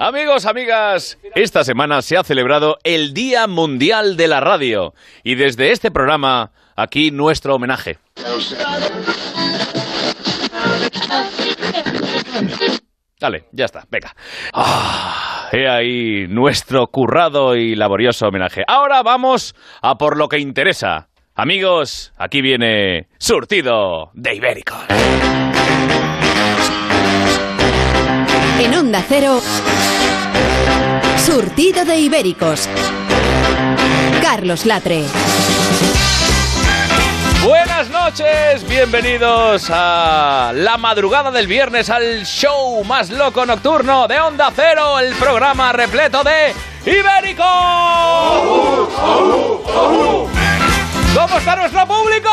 Amigos, amigas, esta semana se ha celebrado el Día Mundial de la Radio y desde este programa, aquí nuestro homenaje. Dale, ya está, venga. Ah, he ahí nuestro currado y laborioso homenaje. Ahora vamos a por lo que interesa. Amigos, aquí viene Surtido de Ibéricos. En Onda Cero, Surtido de Ibéricos. Carlos Latre. Buenas noches, bienvenidos a la madrugada del viernes al show más loco nocturno de Onda Cero, el programa repleto de Ibérico. ¿Cómo está nuestro público?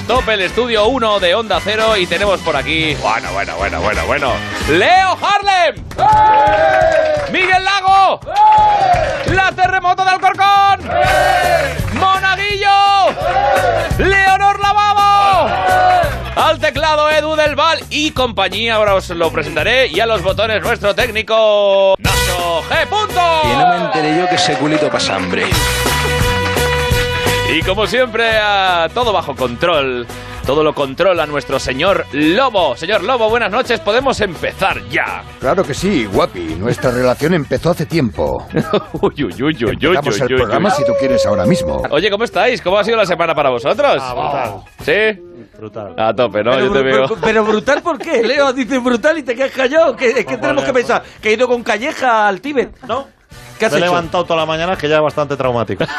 A tope el estudio 1 de Onda Cero y tenemos por aquí, bueno, bueno, bueno, bueno, bueno, Leo Harlem, Miguel Lago, la terremoto de Alcorcón, Monaguillo, Leonor Lavado, al teclado Edu del Val y compañía, ahora os lo presentaré, y a los botones nuestro técnico Nacho G. Punto. Y no me enteré yo que ese culito pasa hambre. Y como siempre, a todo bajo control. Todo lo controla nuestro señor Lobo. Señor Lobo, buenas noches. Podemos empezar ya. Claro que sí, guapi. Nuestra relación empezó hace tiempo. uy, uy, uy, uy, uy, Empezamos uy, el uy, programa uy. si tú quieres ahora mismo. Oye, ¿cómo estáis? ¿Cómo ha sido la semana para vosotros? Ah, ¿Sí? Brutal. A tope, ¿no? pero, Yo te veo. pero- pero brutal, ¿por qué? Leo dice brutal y te quedas callado. ¿Qué, es que tenemos que pensar? ¿Que he ido con calleja al Tíbet? No. ¿Qué has Me he hecho? levantado toda la mañana que ya es bastante traumático.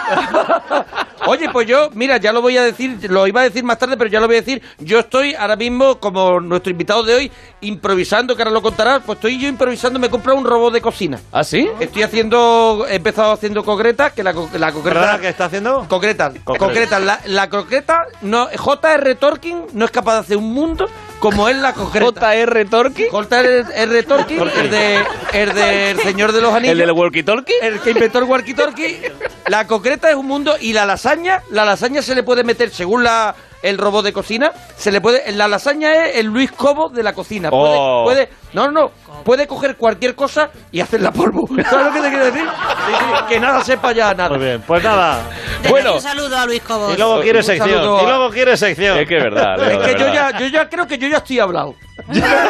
Oye, pues yo, mira, ya lo voy a decir, lo iba a decir más tarde, pero ya lo voy a decir. Yo estoy ahora mismo, como nuestro invitado de hoy, improvisando, que ahora lo contarás, pues estoy yo improvisando, me he comprado un robot de cocina. ¿Ah, sí? Estoy haciendo, he empezado haciendo concretas, que la, co- la concreta... ¿Verdad que está haciendo? Concretas, Concreta. concretas. La, la concreta, no, J.R. Tolkien no es capaz de hacer un mundo como es la concreta. JR Torqui. J.R. Tolkien, el de, el del Señor de los Anillos. ¿El del walkie talkie? El que inventó el walkie-talkie. La concreta es un mundo y la lasaña, la lasaña se le puede meter según la el robot de cocina, se le puede la lasaña es el Luis Cobo de la cocina. Puede, Oh. puede- no, no, puede coger cualquier cosa y hacerla polvo. ¿Sabes lo que te quiero decir? Sí, sí, que nada sepa ya nada. Muy bien, pues nada. Bueno, Un saludo a Luis Cobos. Y luego quiere sección. a- Y luego quiere sección. es que es verdad. Leo, Es que yo ya, yo ya creo que yo ya estoy hablado. Ya,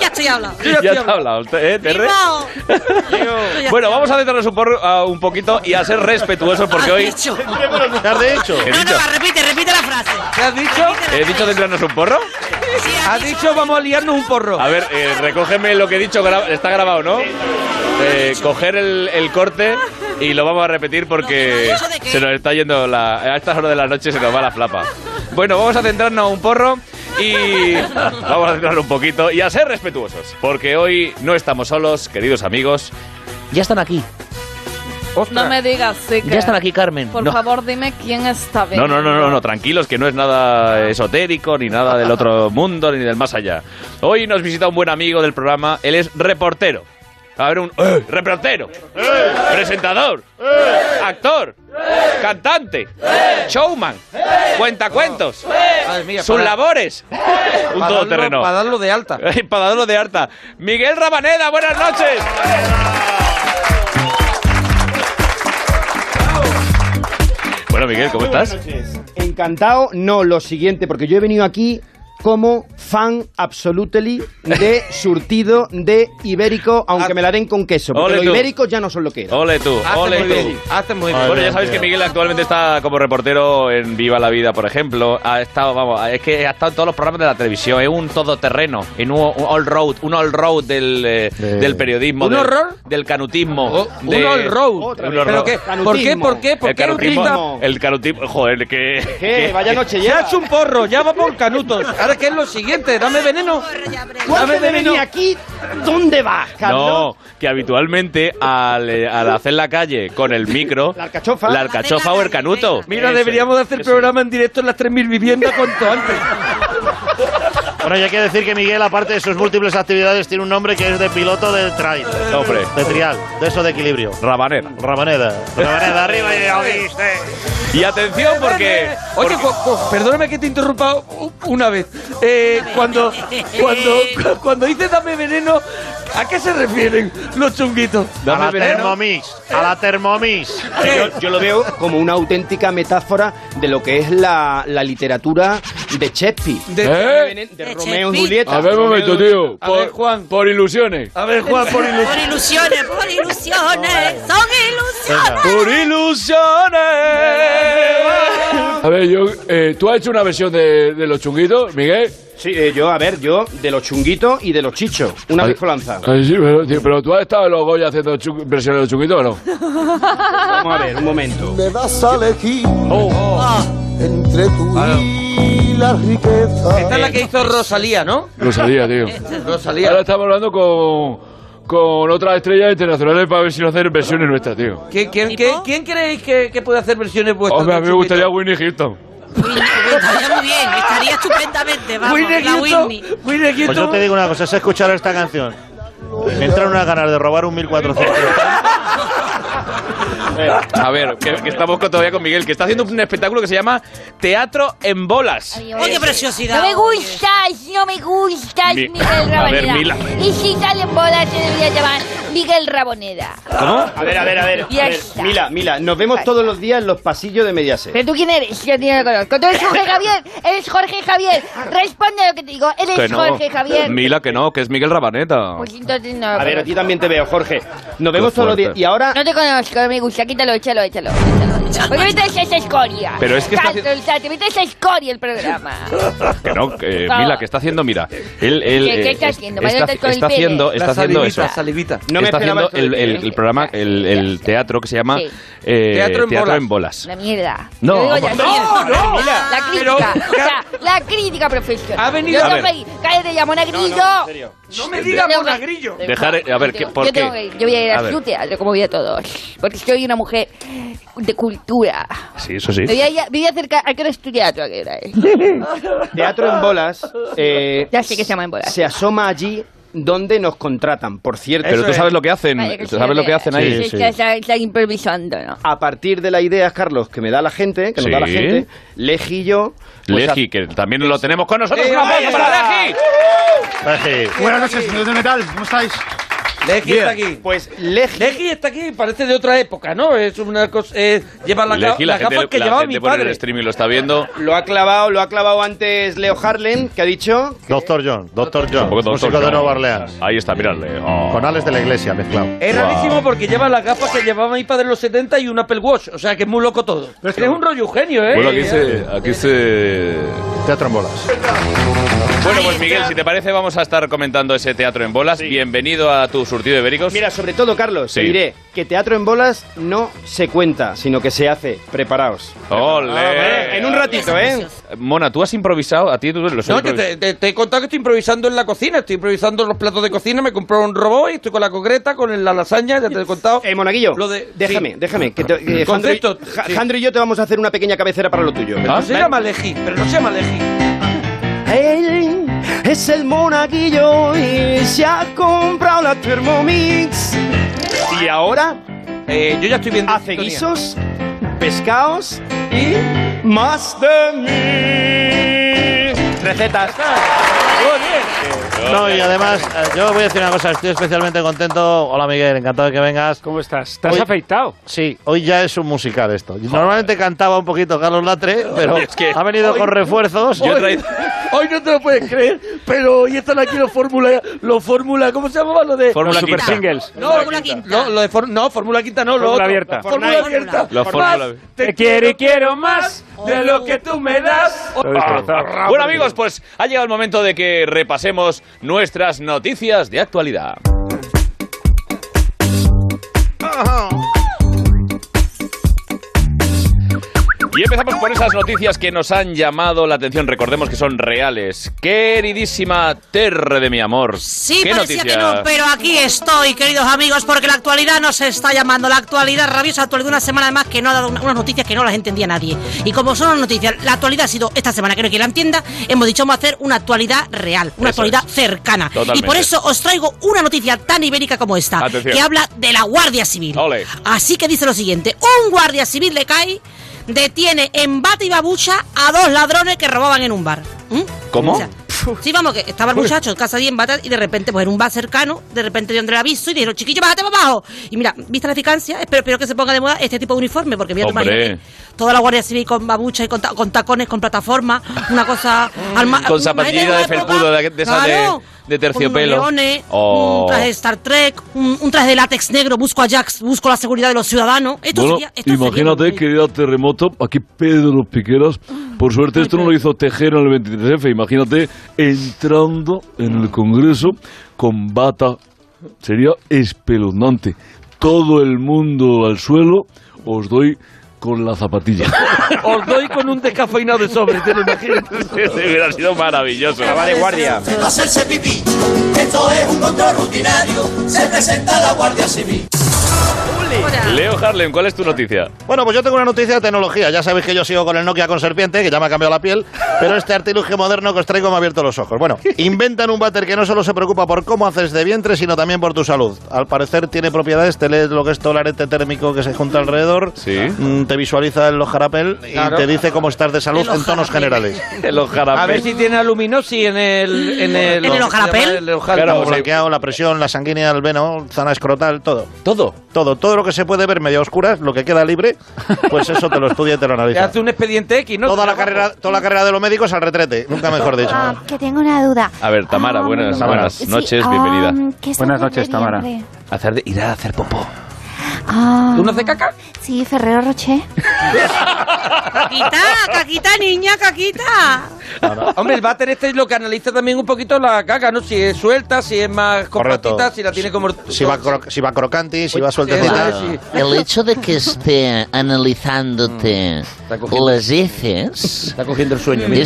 ya estoy hablando. Yo ya Ya estoy te ha hablado, ¿eh, Terre? Bueno, vamos a centrarnos un, por- a un poquito y a ser respetuosos porque hoy... dicho. ¿Qué has dicho? ¿Qué he No, dicho? no, repite, repite la frase. ¿Qué has dicho? ¿He dicho centrarnos un porro? Sí, Has dicho vamos a liarnos un porro. A ver, eh, recógeme lo que he dicho, gra- está grabado, ¿no? Eh, coger el, el corte y lo vamos a repetir porque se nos está yendo la... A estas horas de la noche se nos va la flapa. Bueno, vamos a centrarnos a un porro y vamos a centrarnos un poquito y a ser respetuosos. Porque hoy no estamos solos, queridos amigos. Ya están aquí. Ostras. No me digas, sí que- Ya están aquí, Carmen. Por No. favor, dime quién está bien. No, no, no, no, no, tranquilos, que no es nada esotérico, ni nada del otro mundo, ni del más allá. Hoy nos visita un buen amigo del programa, él es reportero. A ver, un ¡eh! reportero, presentador, actor, cantante, showman, cuentacuentos, Madre mía, sus para- labores, un para darlo- todoterreno. Para darlo de alta. Para darlo de harta. Miguel Rabaneda, buenas noches. Bueno, Miguel, ¿cómo estás? Encantado, no, lo siguiente, porque yo he venido aquí como fan absolutely de surtido de ibérico, aunque me la den con queso, porque Ole los tú. ibéricos ya no son lo que eran. Ole tú, Hace ole muy tú. Hace muy bien. Bueno, ya sabéis que Miguel actualmente está como reportero en Viva la Vida, por ejemplo. Ha estado, vamos, es que ha estado en todos los programas de la televisión. Es un todoterreno, en un, un all road, un all road del, eh, del periodismo. ¿Un del, horror? Del canutismo. Oh, un de- all road. Otra Un vez. all ¿Pero qué? Canutismo. ¿Por qué? ¿Por qué? ¿Por El qué canutismo, utiliza- el canutismo, joder, que... ¿Qué? Vaya noche Se ha hecho un porro, ya va por canutos. Ahora, ¿qué es lo siguiente? Dame veneno. De veneno. venir aquí, ¿dónde vas, Carlos? No, que habitualmente al, eh, al hacer la calle con el micro, La alcachofa. la alcachofa o el canuto. Mira, deberíamos de hacer programa en directo en las 3.000 viviendas cuanto antes. Bueno, ya hay que decir que Miguel, aparte de sus múltiples actividades, tiene un nombre que es de piloto del trail. Hombre. De trial, de eso de equilibrio. Rabanera. Rabaneda. Rabaneda, arriba y ya viste. Y atención porque... Oye, perdóname que te interrumpa una vez. Eh, cuando, cuando, cu- cuando dices dame veneno, ¿a qué se refieren los chunguitos? A la Thermomix. A la Thermomix. Yo, yo lo veo como una auténtica metáfora de lo que es la, la literatura de Shakespeare. De- De, De Romeo y. Julieta. A ver, un momento, tío. A ver, Juan. por ilusiones. A ver, Juan, por ilusión. Por ilusiones, por ilusiones. Son ilusiones. Por ilusiones. A ver, yo, eh, ¿tú has hecho una versión de, de los chunguitos, Miguel? Sí, eh, yo, a ver, yo de los chunguitos y de los chichos. Una Ay. Ay, sí, pero, tío, pero tú has estado en los Goya haciendo chu- versiones de los chunguitos o no? Vamos a ver, un momento. Me das a elegir Oh. entre tú y la riqueza. Esta es la que hizo Rosalía, ¿no? Sabía, tío. Rosalía. Ahora estamos hablando con, con otras estrellas internacionales para ver si nos hacen versiones nuestras, tío. ¿Quién, quién, ¿Tipo? quién- creéis que, que puede hacer versiones vuestras? Hombre, a mí me gustaría? Winnie Houston. Winnie, Estaría muy bien, estaría estupendamente. Vamos, Whitney la Houston, Pues yo te digo una cosa, es escuchar esta canción. Me entran unas ganas de robar un 1400. A ver, que, que estamos con- todavía con Miguel, que está haciendo un espectáculo que se llama Teatro en Bolas. ¡Oh, qué preciosidad! No me gustas, no me gustas, Mi- Miguel a ver. Mila. Y si sale en bola se debería llamar Miguel Raboneda. A ver, a ver, a ver. Ya a ver, está. Mila, Mila, nos vemos todos los días en los pasillos de Mediaset. ¿Pero tú quién eres? Yo ni lo conozco. Tú eres Jorge Javier, eres Jorge Javier. Responde a lo que te digo, eres Que no. Jorge Javier. Mila, que no, que es Miguel Rabaneta. Pues entonces no. A ver, a ti también te veo, Jorge. Nos vemos todos los días. Y ahora No te conozco, no me gusta. Quítalo, échalo, échalo. échalo. ¿Por qué me traes esa escoria? Pero es que está Carlos, o sea, te metes esa escoria el programa. Que no, que, Ah. Mila, que está haciendo, mira. Él, él, ¿Qué- qué eh, está es- haciendo? Está, Vaya con el está pene. haciendo, está La haciendo salivita, eso. salivita. no me está esperaba haciendo esto de el, ti, el- ¿eh? el programa, el, el teatro que se llama Sí. eh, Teatro en Bolas. La mierda. No, Lo digo ya, hombre. No, no. La Pero- crítica. o sea, la crítica profesional. Ha venido- Yo A tengo ver. ir. Cállate ya, monagrillo. No, en serio. No me digas monagrillo. Dejar, eh, a ver, ¿qué- por yo qué? tengo que ir. Yo voy a ir A a, ver. su teatro, como voy a todos. Porque soy una mujer de cultura. Sí, eso sí. Me voy a, ir a- me voy a acercar. ¿A qué hora es tu teatro? ¿A qué hora es? Teatro en bolas. eh, Ya sé que se llama en bolas. Se asoma allí donde nos contratan, por cierto. Pero tú es. sabes lo que hacen, que tú sabes lo que hacen ahí. sí, Está, está improvisando, ¿no? A partir de las ideas, Carlos, que me da la gente, que nos da la gente, Legi y yo. pues, Leji, que también lo tenemos con nosotros. Eh, ¡Un aplauso para. Leji! Buenas noches, señores de metal, ¿cómo estáis? Leji está aquí. Pues Legi. Leji está aquí, parece de otra época, ¿no? Es una cosa. eh, lleva la, Leji, la las gente, gafas que la llevaba gente mi por el padre. streaming lo está viendo. Lo ha clavado, lo ha clavado antes Leo Harlen, que ha dicho. Doctor John, Doctor John, Dr. músico de John. Nueva Orleans. Ahí está, miradle. Oh. Con Alex de la Iglesia mezclado. Es Wow. rarísimo porque lleva las gafas que llevaba mi padre en los 70 y un Apple Watch. O sea que es muy loco todo. Pero es un rollo genio, ¿eh? Bueno, aquí se, aquí se... Teatro en bolas. Bueno, pues Miguel, si te parece, vamos a estar comentando ese teatro en bolas. Bienvenido a tu surtido de ibéricos. Mira, sobre todo, Carlos, Sí. te diré que teatro en bolas no se cuenta, sino que se hace. Preparaos. ¡Ole! En un ratito, ¿eh? Mona, tú has improvisado, a ti tú lo has No, yo te, te- te he contado que estoy improvisando en la cocina. Estoy improvisando los platos de cocina. Me compré un robot y estoy con la concreta, con la lasaña. Ya te he contado. Eh, Monaguillo, Lo de- déjame, sí. déjame. Que te- que Jandro, y- Concepto, Ja- sí. Jandro y yo te vamos a hacer una pequeña cabecera para lo tuyo. No se llama Leji, pero no se llama Leji. Es el monaguillo y se ha comprado la Thermomix. Y ahora Eh, yo ya estoy viendo. hace guisos, pescados y más de mí. Recetas. No, y además, eh, yo voy a decir una cosa, estoy especialmente contento. Hola Miguel, encantado de que vengas. ¿Cómo estás? ¿Te has Hoy- afeitado? Sí, hoy ya es un musical esto. Normalmente cantaba un poquito Carlos Latre, pero Es que ha venido con refuerzos. Yo he traído- Hoy no te lo puedes creer, pero hoy están aquí los Fórmula, los Fórmula, ¿cómo se llamaba lo de? Fórmula Super Quinta. Singles. No, Fórmula Quinta. No, lo de For- no, Fórmula Quinta no, lo Fórmula otro. abierta. Fórmula abierta. La Más, Fórmula- te quiero y quiero más de lo que tú me das. Destrozado. Bueno amigos, pues ha llegado el momento de que repasemos nuestras noticias de actualidad. Y empezamos por esas noticias que nos han llamado la atención. Recordemos que son reales. Queridísima Terre de mi amor. Sí, ¿Qué parecía noticia? que no, pero aquí estoy, queridos amigos, porque la actualidad nos está llamando. La actualidad, rabiosa actualidad, una semana más que no ha dado una- unas noticias que no las entendía nadie. Y como son noticias, la actualidad ha sido esta semana, que no quien la entienda, hemos dicho vamos a hacer una actualidad real, una Eso actualidad es. cercana. Totalmente. Y por eso os traigo una noticia tan ibérica como esta, Atención. que habla de la Guardia Civil. Ole. Así que dice lo siguiente, un guardia civil le cae, detiene en bate y babucha a dos ladrones que robaban en un bar. ¿Mm? ¿Cómo? O sea, Sí, vamos, que estaba el muchacho en casa de en bata y de repente, pues en un bar cercano, de repente dieron el aviso y dijeron, chiquillo, bájate para abajo. Y mira, vista la eficacia, espero, espero que se ponga de moda este tipo de uniforme, porque mira, imagínate, toda la Guardia Civil con babucha y con, ta- con tacones, con plataforma, una cosa... alma- Con zapatilla de felpudo, de, de de, terciopelo. Oh. un traje de Star Trek, un, un traje de látex negro, busco a Jax, busco la seguridad de los ciudadanos. Esto Bueno, sería, esto imagínate sería- que era terremoto, aquí Pedro Piqueras. Por suerte esto no lo hizo Tejero en el 23F. Imagínate entrando en el Congreso con bata. Sería espeluznante. Todo el mundo al suelo, os doy con la zapatilla. Os doy con un descafeinado de sobre, te lo imaginas. hubiera sido maravilloso. de guardia. Hacerse pipí, esto es un control rutinario, se presenta la Guardia Civil. Leo Harlem, ¿cuál es tu noticia? Bueno, pues yo tengo una noticia de tecnología. Ya sabéis que yo sigo con el Nokia con serpiente, que ya me ha cambiado la piel, pero este artilugio moderno que os traigo me ha abierto los ojos. Bueno, inventan un váter que no solo se preocupa por cómo haces de vientre, sino también por tu salud. Al parecer tiene propiedades, te lees lo que es todo el arete térmico que se junta alrededor, Sí. mm, te visualiza el ojarapel y Claro. te dice cómo estás de salud en tonos ojarapel. generales. El A ojarapel. ver si tiene aluminosis en el... En el, ¿En el hojarapel? El hojarapel. Claro, blanqueado, la presión, la sanguínea, el veno, zona escrotal, todo. Todo. Todo, todo lo que se puede ver medio a oscuras, lo que queda libre, pues eso te lo estudia y te lo Te analiza. hace un expediente X, ¿no? Toda la carrera, toda la carrera de los médicos al retrete, nunca mejor dicho. Ah, que tengo una duda. A ver, Tamara, Ah, buenas, buenas sí, noches, ah, bienvenida. ¿qué se Buenas noches, Tamara. Hacer de, ir a hacer popó. Ah, ¿Tú no haces caca? Sí, Ferrero Rocher. Caquita, caquita, niña, caquita. Hombre, el váter este es lo que analiza también un poquito la caca, ¿no? Si es suelta, si es más compactita, si la tiene como... Si va, cro- si va crocanti, si va sueltecita. es, sí. El hecho de que esté analizándote cogiendo- las heces, Está cogiendo el sueño. mira.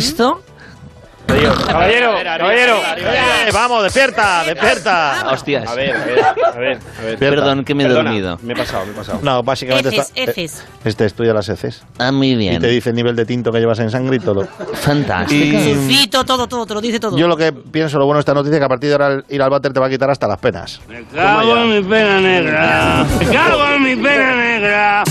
Caballero, caballero. Eh, vamos, despierta, despierta. Hostias. A ver, a ver, a ver, a ver. Perdón que me he Perdona, dormido. Me he pasado, me he pasado. No, básicamente Heces, está, heces. este estudia las heces. Ah, muy Y bien. te dice el nivel de tinto que llevas en sangre y todo. Fantástico. Y Sulfito, todo, todo, te lo dice todo. yo lo que pienso, lo bueno de esta noticia, es que a partir de ahora ir al váter te va a quitar hasta las penas. Cago en mi pena negra. Cago en mi pena negra.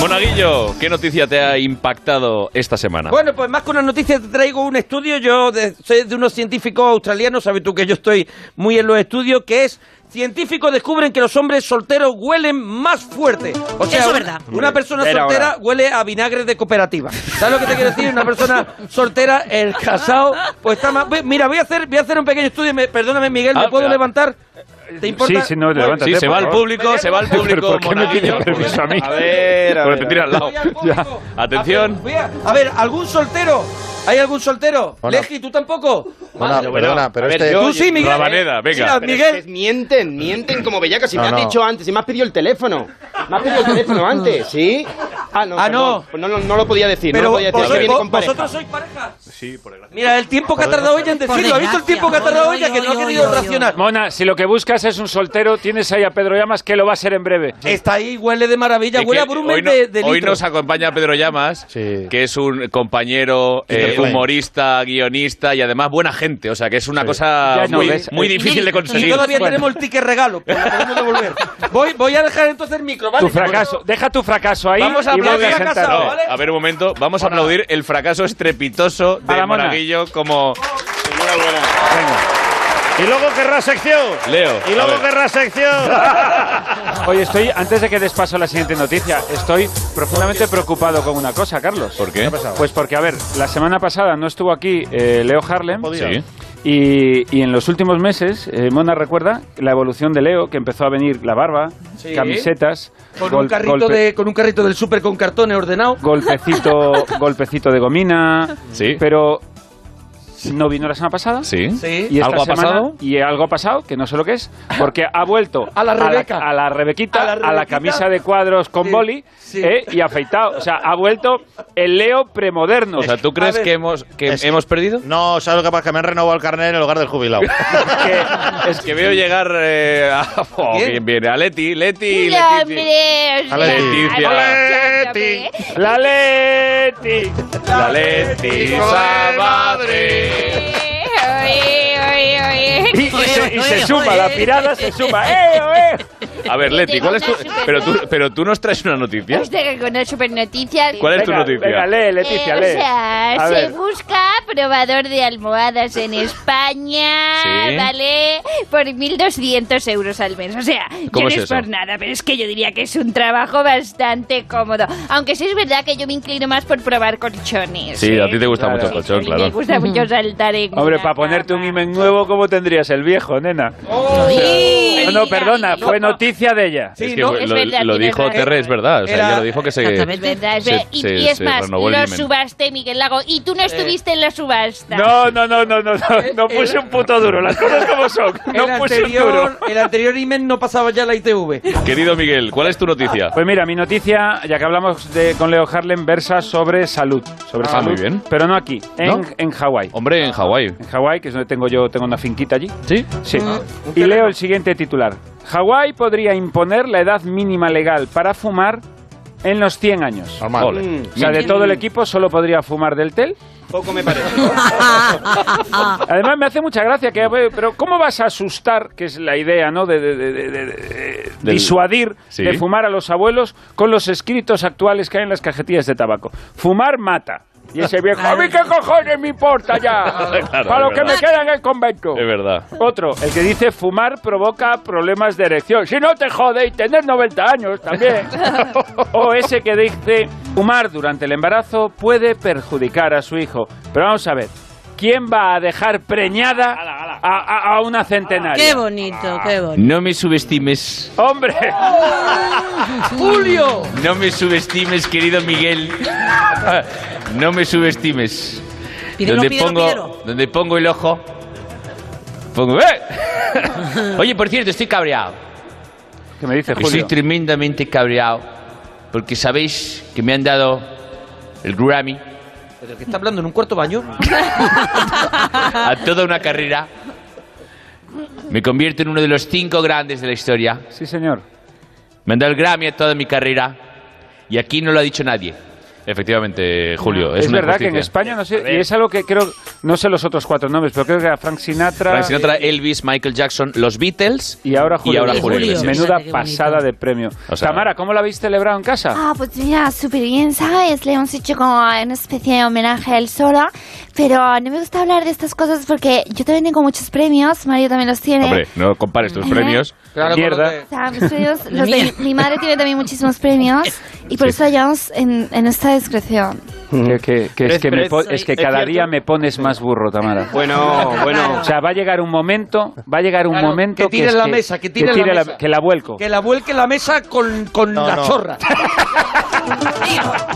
Monaguillo, ¿qué noticia te ha impactado esta semana? Bueno, pues más que una noticia te traigo un estudio, yo de- soy de unos científicos australianos, sabes tú que yo estoy muy en los estudios, que es científicos descubren que los hombres solteros huelen más fuerte. O sea, Eso es una- verdad. Una persona Era soltera huele a vinagre de cooperativa. ¿Sabes lo que te quiero decir? Una persona soltera, el casado, pues está más... Mira, voy a hacer, voy a hacer un pequeño estudio, me- perdóname Miguel, ¿me Ah, puedo levantar? ¿Te importa? Sí, sí, no, levántate. Sí, se va por al público, se va al público. ¿Por qué me pide permiso a mí? A ver, a Porque ver. te tira al lado. Atención. A ver, ¿algún soltero? ¿Hay algún soltero? Bueno. Leji, ¿tú tampoco? Bueno, Bueno, perdona, pero a ver, este... yo- Tú sí, Miguel. Rabaneda, venga. Mira, Pero Miguel. es que mienten, mienten como bellacas. Si No, me has no. dicho antes, si me has pedido el teléfono. Me has pedido el teléfono antes, ¿sí? Ah, no, Ah, no. Pues no, no, no lo podía decir, no Pero lo podía decir. que vosotros, viene con pareja. vosotros sois pareja. Sí, por Mira, el tiempo que ha tardado ella en decirlo. ¿Ha visto el tiempo que ha tardado desgracia. ella? Que no ha querido reaccionar. Mona, si lo que buscas es un soltero, tienes ahí a Pedro Llamas que lo va a ser en breve. Está ahí, huele de maravilla, huele a brumen no- de, hoy nos acompaña Pedro Llamas, Sí. que es un compañero, eh, humorista, guionista y además buena gente. O sea, que es una cosa no muy, ves. muy difícil de Y conseguir. todavía Bueno. tenemos el ticket regalo, pues lo podemos devolver. Voy, voy a dejar entonces el micro, ¿vale? Tu fracaso, deja tu fracaso ahí Vamos a y aplaudir a. Casado, ¿vale? a ver un momento, vamos a aplaudir el fracaso estrepitoso de Para Mona. Monaguillo como Y luego querrá sección. Leo. Y luego querrá sección. Oye, estoy, antes de que des paso a la siguiente noticia, estoy profundamente preocupado con una cosa, Carlos. ¿Por qué? Pues porque, a ver, la semana pasada no estuvo aquí eh, Leo Harlem. Sí. Y, y en los últimos meses, eh, Mona recuerda la evolución de Leo, que empezó a venir la barba, Sí. camisetas, Con, gol- un carrito golpe- de, con un carrito del súper con cartones ordenado. golpecito, golpecito de gomina. Sí. Pero no vino la semana pasada. Sí. Sí. Y esta ¿Algo ha pasado? Y algo ha pasado, que no sé lo que es, porque ha vuelto A la Rebeca. a la, Rebequita, A a la la, camisa de cuadros con Sí, boli sí. ¿eh? y afeitado. O sea, ha vuelto el Leo premoderno. O sea, ¿tú crees ver. que hemos, que hemos perdido? No, ¿sabes lo que pasa? Que me han renovado el carnet en lugar del jubilado. Es que veo llegar eh, a... Oh, bien, bien, a Leti, Leti, Leticia. hombre, o sea, Leticia. aprovechame. ¡La Leti! La Leticia madre. Oye, oye, oye. Y, y se, y se Oye, suma, la pirada se suma. ¡Eh, eh! A ver, Leti, ¿cuál es tu...? Pero tú, pero tú nos traes una noticia. Este con una super noticia. ¿Cuál es tu Venga, noticia? Venga, lee, Leticia, Eh, lee. O sea, A se ver. busca probador de almohadas en España, Sí. ¿vale? Por 1.200 euros al mes. O sea, ¿Cómo yo no es eso? por nada, pero es que yo diría que es un trabajo bastante cómodo. Aunque sí es verdad que yo me inclino más por probar colchones. Sí, a ¿eh? ti te gusta Claro. mucho el colchón, A mí claro. Me gusta mucho saltar en Hombre, una para ponerte un cama. imen nuevo, ¿cómo tendrías el viejo, nena? Sí. No, no, perdona, fue noticia de ella. Sí, es que no, lo, es lo- verdad, lo dijo. Terre, es verdad. O sea, Era- ella lo dijo que se... Es verdad, es Se- verdad. Y, se- y es más, lo himen. subasté, Miguel Lago. Y tú no estuviste en la subasta. No, no, no, no, no, no, no puse un puto duro, las cosas como son. No el, puse un duro. anterior, el anterior email no pasaba ya la ITV. Querido Miguel, ¿cuál es tu noticia? Pues mira, mi noticia, ya que hablamos de, con Leo Harlem, versa sobre salud. Sobre Ah, salud, muy bien. Pero no aquí, en, ¿No? en Hawái. Hombre, en Hawái. En Hawái, que es donde tengo yo, tengo una finquita allí. ¿Sí? Sí. Y leo el siguiente titular. Hawái podría imponer la edad mínima legal para fumar en los 100 años. Normal. Ole. O sea, de todo el equipo solo podría fumar del tel. Poco me parece. Además me hace mucha gracia que, pero ¿cómo vas a asustar, que es la idea, ¿no? De, de- de- de- de- de Del- disuadir Sí. de fumar a los abuelos con los escritos actuales que hay en las cajetillas de tabaco. Fumar mata. Y ese viejo, ¿a mí qué cojones me importa ya? Claro, Para lo que me queda en el convento. Es verdad. Otro, el que dice fumar provoca problemas de erección. Si no te jode y tener 90 años también. o ese que dice fumar durante el embarazo puede perjudicar a su hijo. Pero vamos a ver, ¿quién va a dejar preñada a, a- a una centenaria? Qué bonito, qué bonito. No me subestimes. ¡Hombre! ¡Julio! No me subestimes, querido Miguel. No me subestimes. Pídelo, donde pídelo, pongo, pídelo. donde pongo el ojo, pongo. ¡Eh! Oye, por cierto, estoy cabreado. ¿Qué me dice Estoy Julio? tremendamente cabreado porque sabéis que me han dado el Grammy ¿Pero que está hablando en un cuarto baño? a toda una carrera. Me convierto en uno de los cinco grandes de la historia. Sí, señor. Me han dado el Grammy a toda mi carrera y aquí no lo ha dicho nadie. Efectivamente, Julio. Es, Es, una verdad que en injusticia. España, no sé, y es algo que creo, no sé los otros cuatro nombres, pero creo que a Frank Sinatra, Frank Sinatra, Elvis, Michael Jackson, los Beatles y ahora Julio, y ahora Julio Julio. Menuda pasada de premio. O sea- Tamara, ¿cómo lo habéis celebrado en casa? Ah, pues mira, súper bien, ¿sabes? Le hemos hecho como una especie de homenaje a él sola, pero no me gusta hablar de estas cosas porque yo también tengo muchos premios, Mario también los tiene. Hombre, no compares tus Ajá. premios. Claro, Mierda. lo O sea, mis premios, los de mi, madre tiene también muchísimos premios y por Sí. eso hallamos en, en esta discreción. Que, que- que es, que me po- es- que cada día me pones más burro, Tamara. Bueno, bueno. O sea, va a llegar un momento, va a llegar un Claro, momento que tire la mesa, que tire la mesa. que la vuelco. Que la vuelque la mesa con, con No, la no. chorra.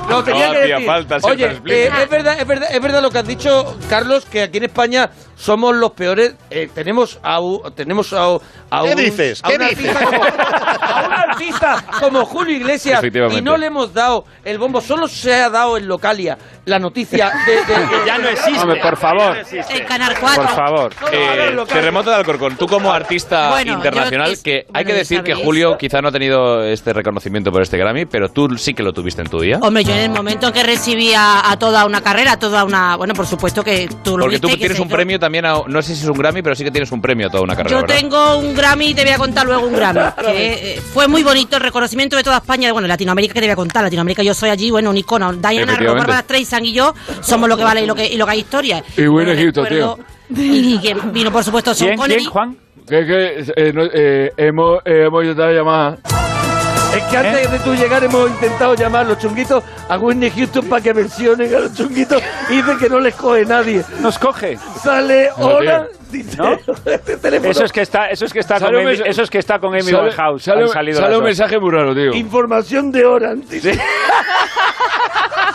Lo tenía No que hacía decir. falta Oye, eh, es verdad, es verdad, es verdad lo que has dicho, Carlos, que aquí en España somos los peores. Eh, tenemos a, tenemos a, a ¿Qué un, dices? a ¿Qué dices? artista como, a un artista como Julio Iglesias y no le hemos dado el bombo, solo se ha dado en Localia la noticia de, de- de- Ya no existe. Hombre, por favor, En Canal 4. por favor. Eh, terremoto de Alcorcón, tú como artista Bueno, internacional, es- que hay que decir que. Julio quizá no ha tenido este reconocimiento por este Grammy, pero tú sí que lo tuviste en tu día. Hombre, yo en el momento que recibí a, a toda una carrera, a toda una... Bueno, por supuesto que tú lo Porque viste tú y que tienes un premio también, a- no sé si es un Grammy, pero sí que tienes un premio a toda una carrera, Yo ¿verdad? tengo un Grammy, te voy a contar luego un Grammy. que eh, fue muy bonito el reconocimiento de toda España, bueno, Latinoamérica que te voy a contar. Latinoamérica yo soy allí, bueno, un icono. Diana Ross, Efectivamente. Bárbara Y yo somos lo que vale y lo que, y lo que hay historia. Y buen Bueno, Egipto, recuerdo- Y, y que vino, por supuesto, Sean ¿Quién, Connery. quién, Juan? Que, que eh, no- eh, hemos, eh, hemos intentado llamar. Es que antes de tú llegar hemos intentado llamar a los chunguitos a Whitney Houston para que mencionen a los chunguitos y dicen que no les coge nadie. Nos coge. Sale, hola, tío. dice, ¿No? este teléfono. Eso es que está, eso es que está con Sale Amy, eso es que está con Amy Sale, Winehouse. sale- sale las un dos. mensaje muy raro, tío. Información de Orange. dice.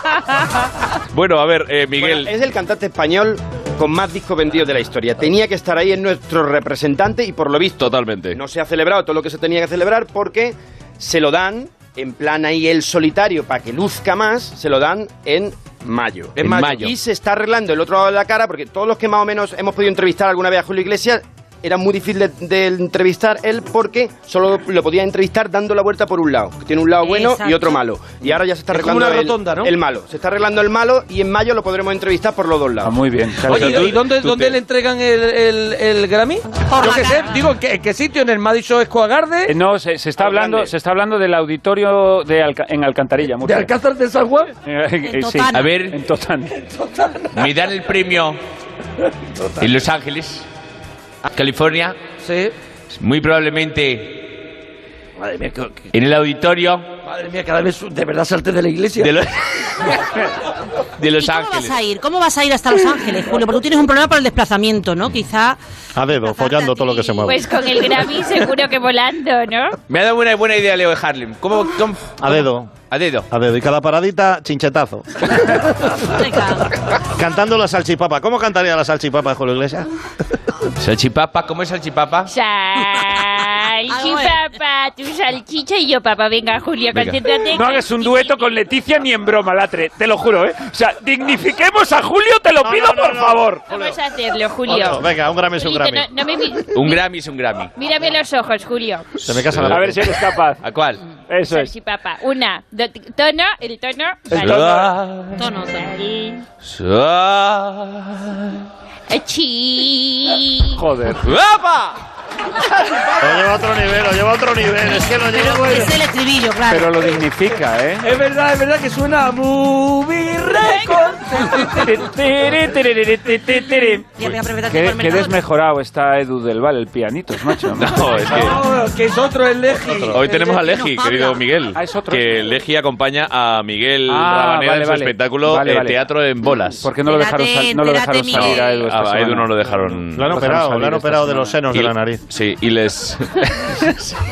Bueno, a ver, eh, Miguel. Bueno, es el cantante español con más discos vendidos de la historia. Tenía que estar ahí en nuestro representante y por lo visto Totalmente. no se ha celebrado todo lo que se tenía que celebrar porque se lo dan en plan ahí el solitario para que luzca más, se lo dan en mayo. En mayo. Y se está arreglando el otro lado de la cara porque todos los que más o menos hemos podido entrevistar alguna vez a Julio Iglesias era muy difícil de, de entrevistar él porque solo lo podía entrevistar dando la vuelta por un lado. Tiene un lado bueno y otro malo. Y ahora ya se está Es como arreglando una el- rotonda, ¿no? el malo. Se está arreglando el malo y en mayo lo podremos entrevistar por los dos lados. Ah, muy bien. Oye, ¿y dónde, tú dónde te- le entregan el, el, el Grammy? Por Yo qué sé, digo, ¿en qué, en qué sitio? ¿En el Madison Square Garden? Eh, No, se, se está Al hablando, grande. se está hablando del auditorio de Alca- en Alcantarilla, ¿De. Alcázar de San Juan? Eh, sí. A ver, En Totán. me dan el premio en Los Ángeles, California, Sí. muy probablemente Madre mía, que- que- en el auditorio madre mía, cada vez de verdad salte de la iglesia. de, los- de ¿Y Los cómo Ángeles. vas a ir? ¿Cómo vas a ir hasta Los Ángeles, Julio? Porque tú tienes un problema por el desplazamiento, ¿no? Quizá A dedo, follando todo lo que se mueve. Pues con el Grammy seguro que volando, ¿no? Me ha dado una buena idea Leo de Harlem. ¿Cómo, cómo- A dedo. A dedo. A dedo. Y cada paradita, chinchetazo. Cantando la salchipapa. ¿Cómo cantaría la salchipapa de Julio Iglesias? Salchipapa, ¿cómo es salchipapa? Salchipapa, tu salchicha y yo papa. Venga, Julio, Venga. concéntrate. No hagas un dueto con Leticia ni en broma, Latre, te lo juro, ¿eh? O sea, dignifiquemos a Julio, te lo pido, no, no, por no. favor. Vamos a hacerlo, Julio. Otro. Venga, un Grammy es un Grammy. no, no me mi- Un Grammy es un Grammy. Mírame los ojos, Julio. Se me casa la A ver si eres capaz. ¿A cuál? Eso es. Salchipapa. Una, dos, tono, el tono. El vale. Tono. Sal- Achí. Joder. ¡Guapa! Lo lleva a otro nivel, lo lleva a otro nivel. Es que lo lleva... Pero es el estribillo, claro. Pero lo dignifica, ¿eh? Es verdad, es verdad que suena a Movie Record. Qué, qué desmejorado está Edu del Val, el pianitos, macho. No, es que No, que es otro el Leji. hoy tenemos a Pino querido. Miguel. Ah, es otro. Que Legi acompaña a Miguel Ah, Rabanera vale, en su vale. espectáculo Vale, eh, vale. Teatro en Bolas. ¿Por qué no lo dejaron, no lo dejaron salir a. Edu esta Ah, a Edu no lo dejaron. Lo han operado, lo han operado de los senos Y- de la nariz. Sí, y les.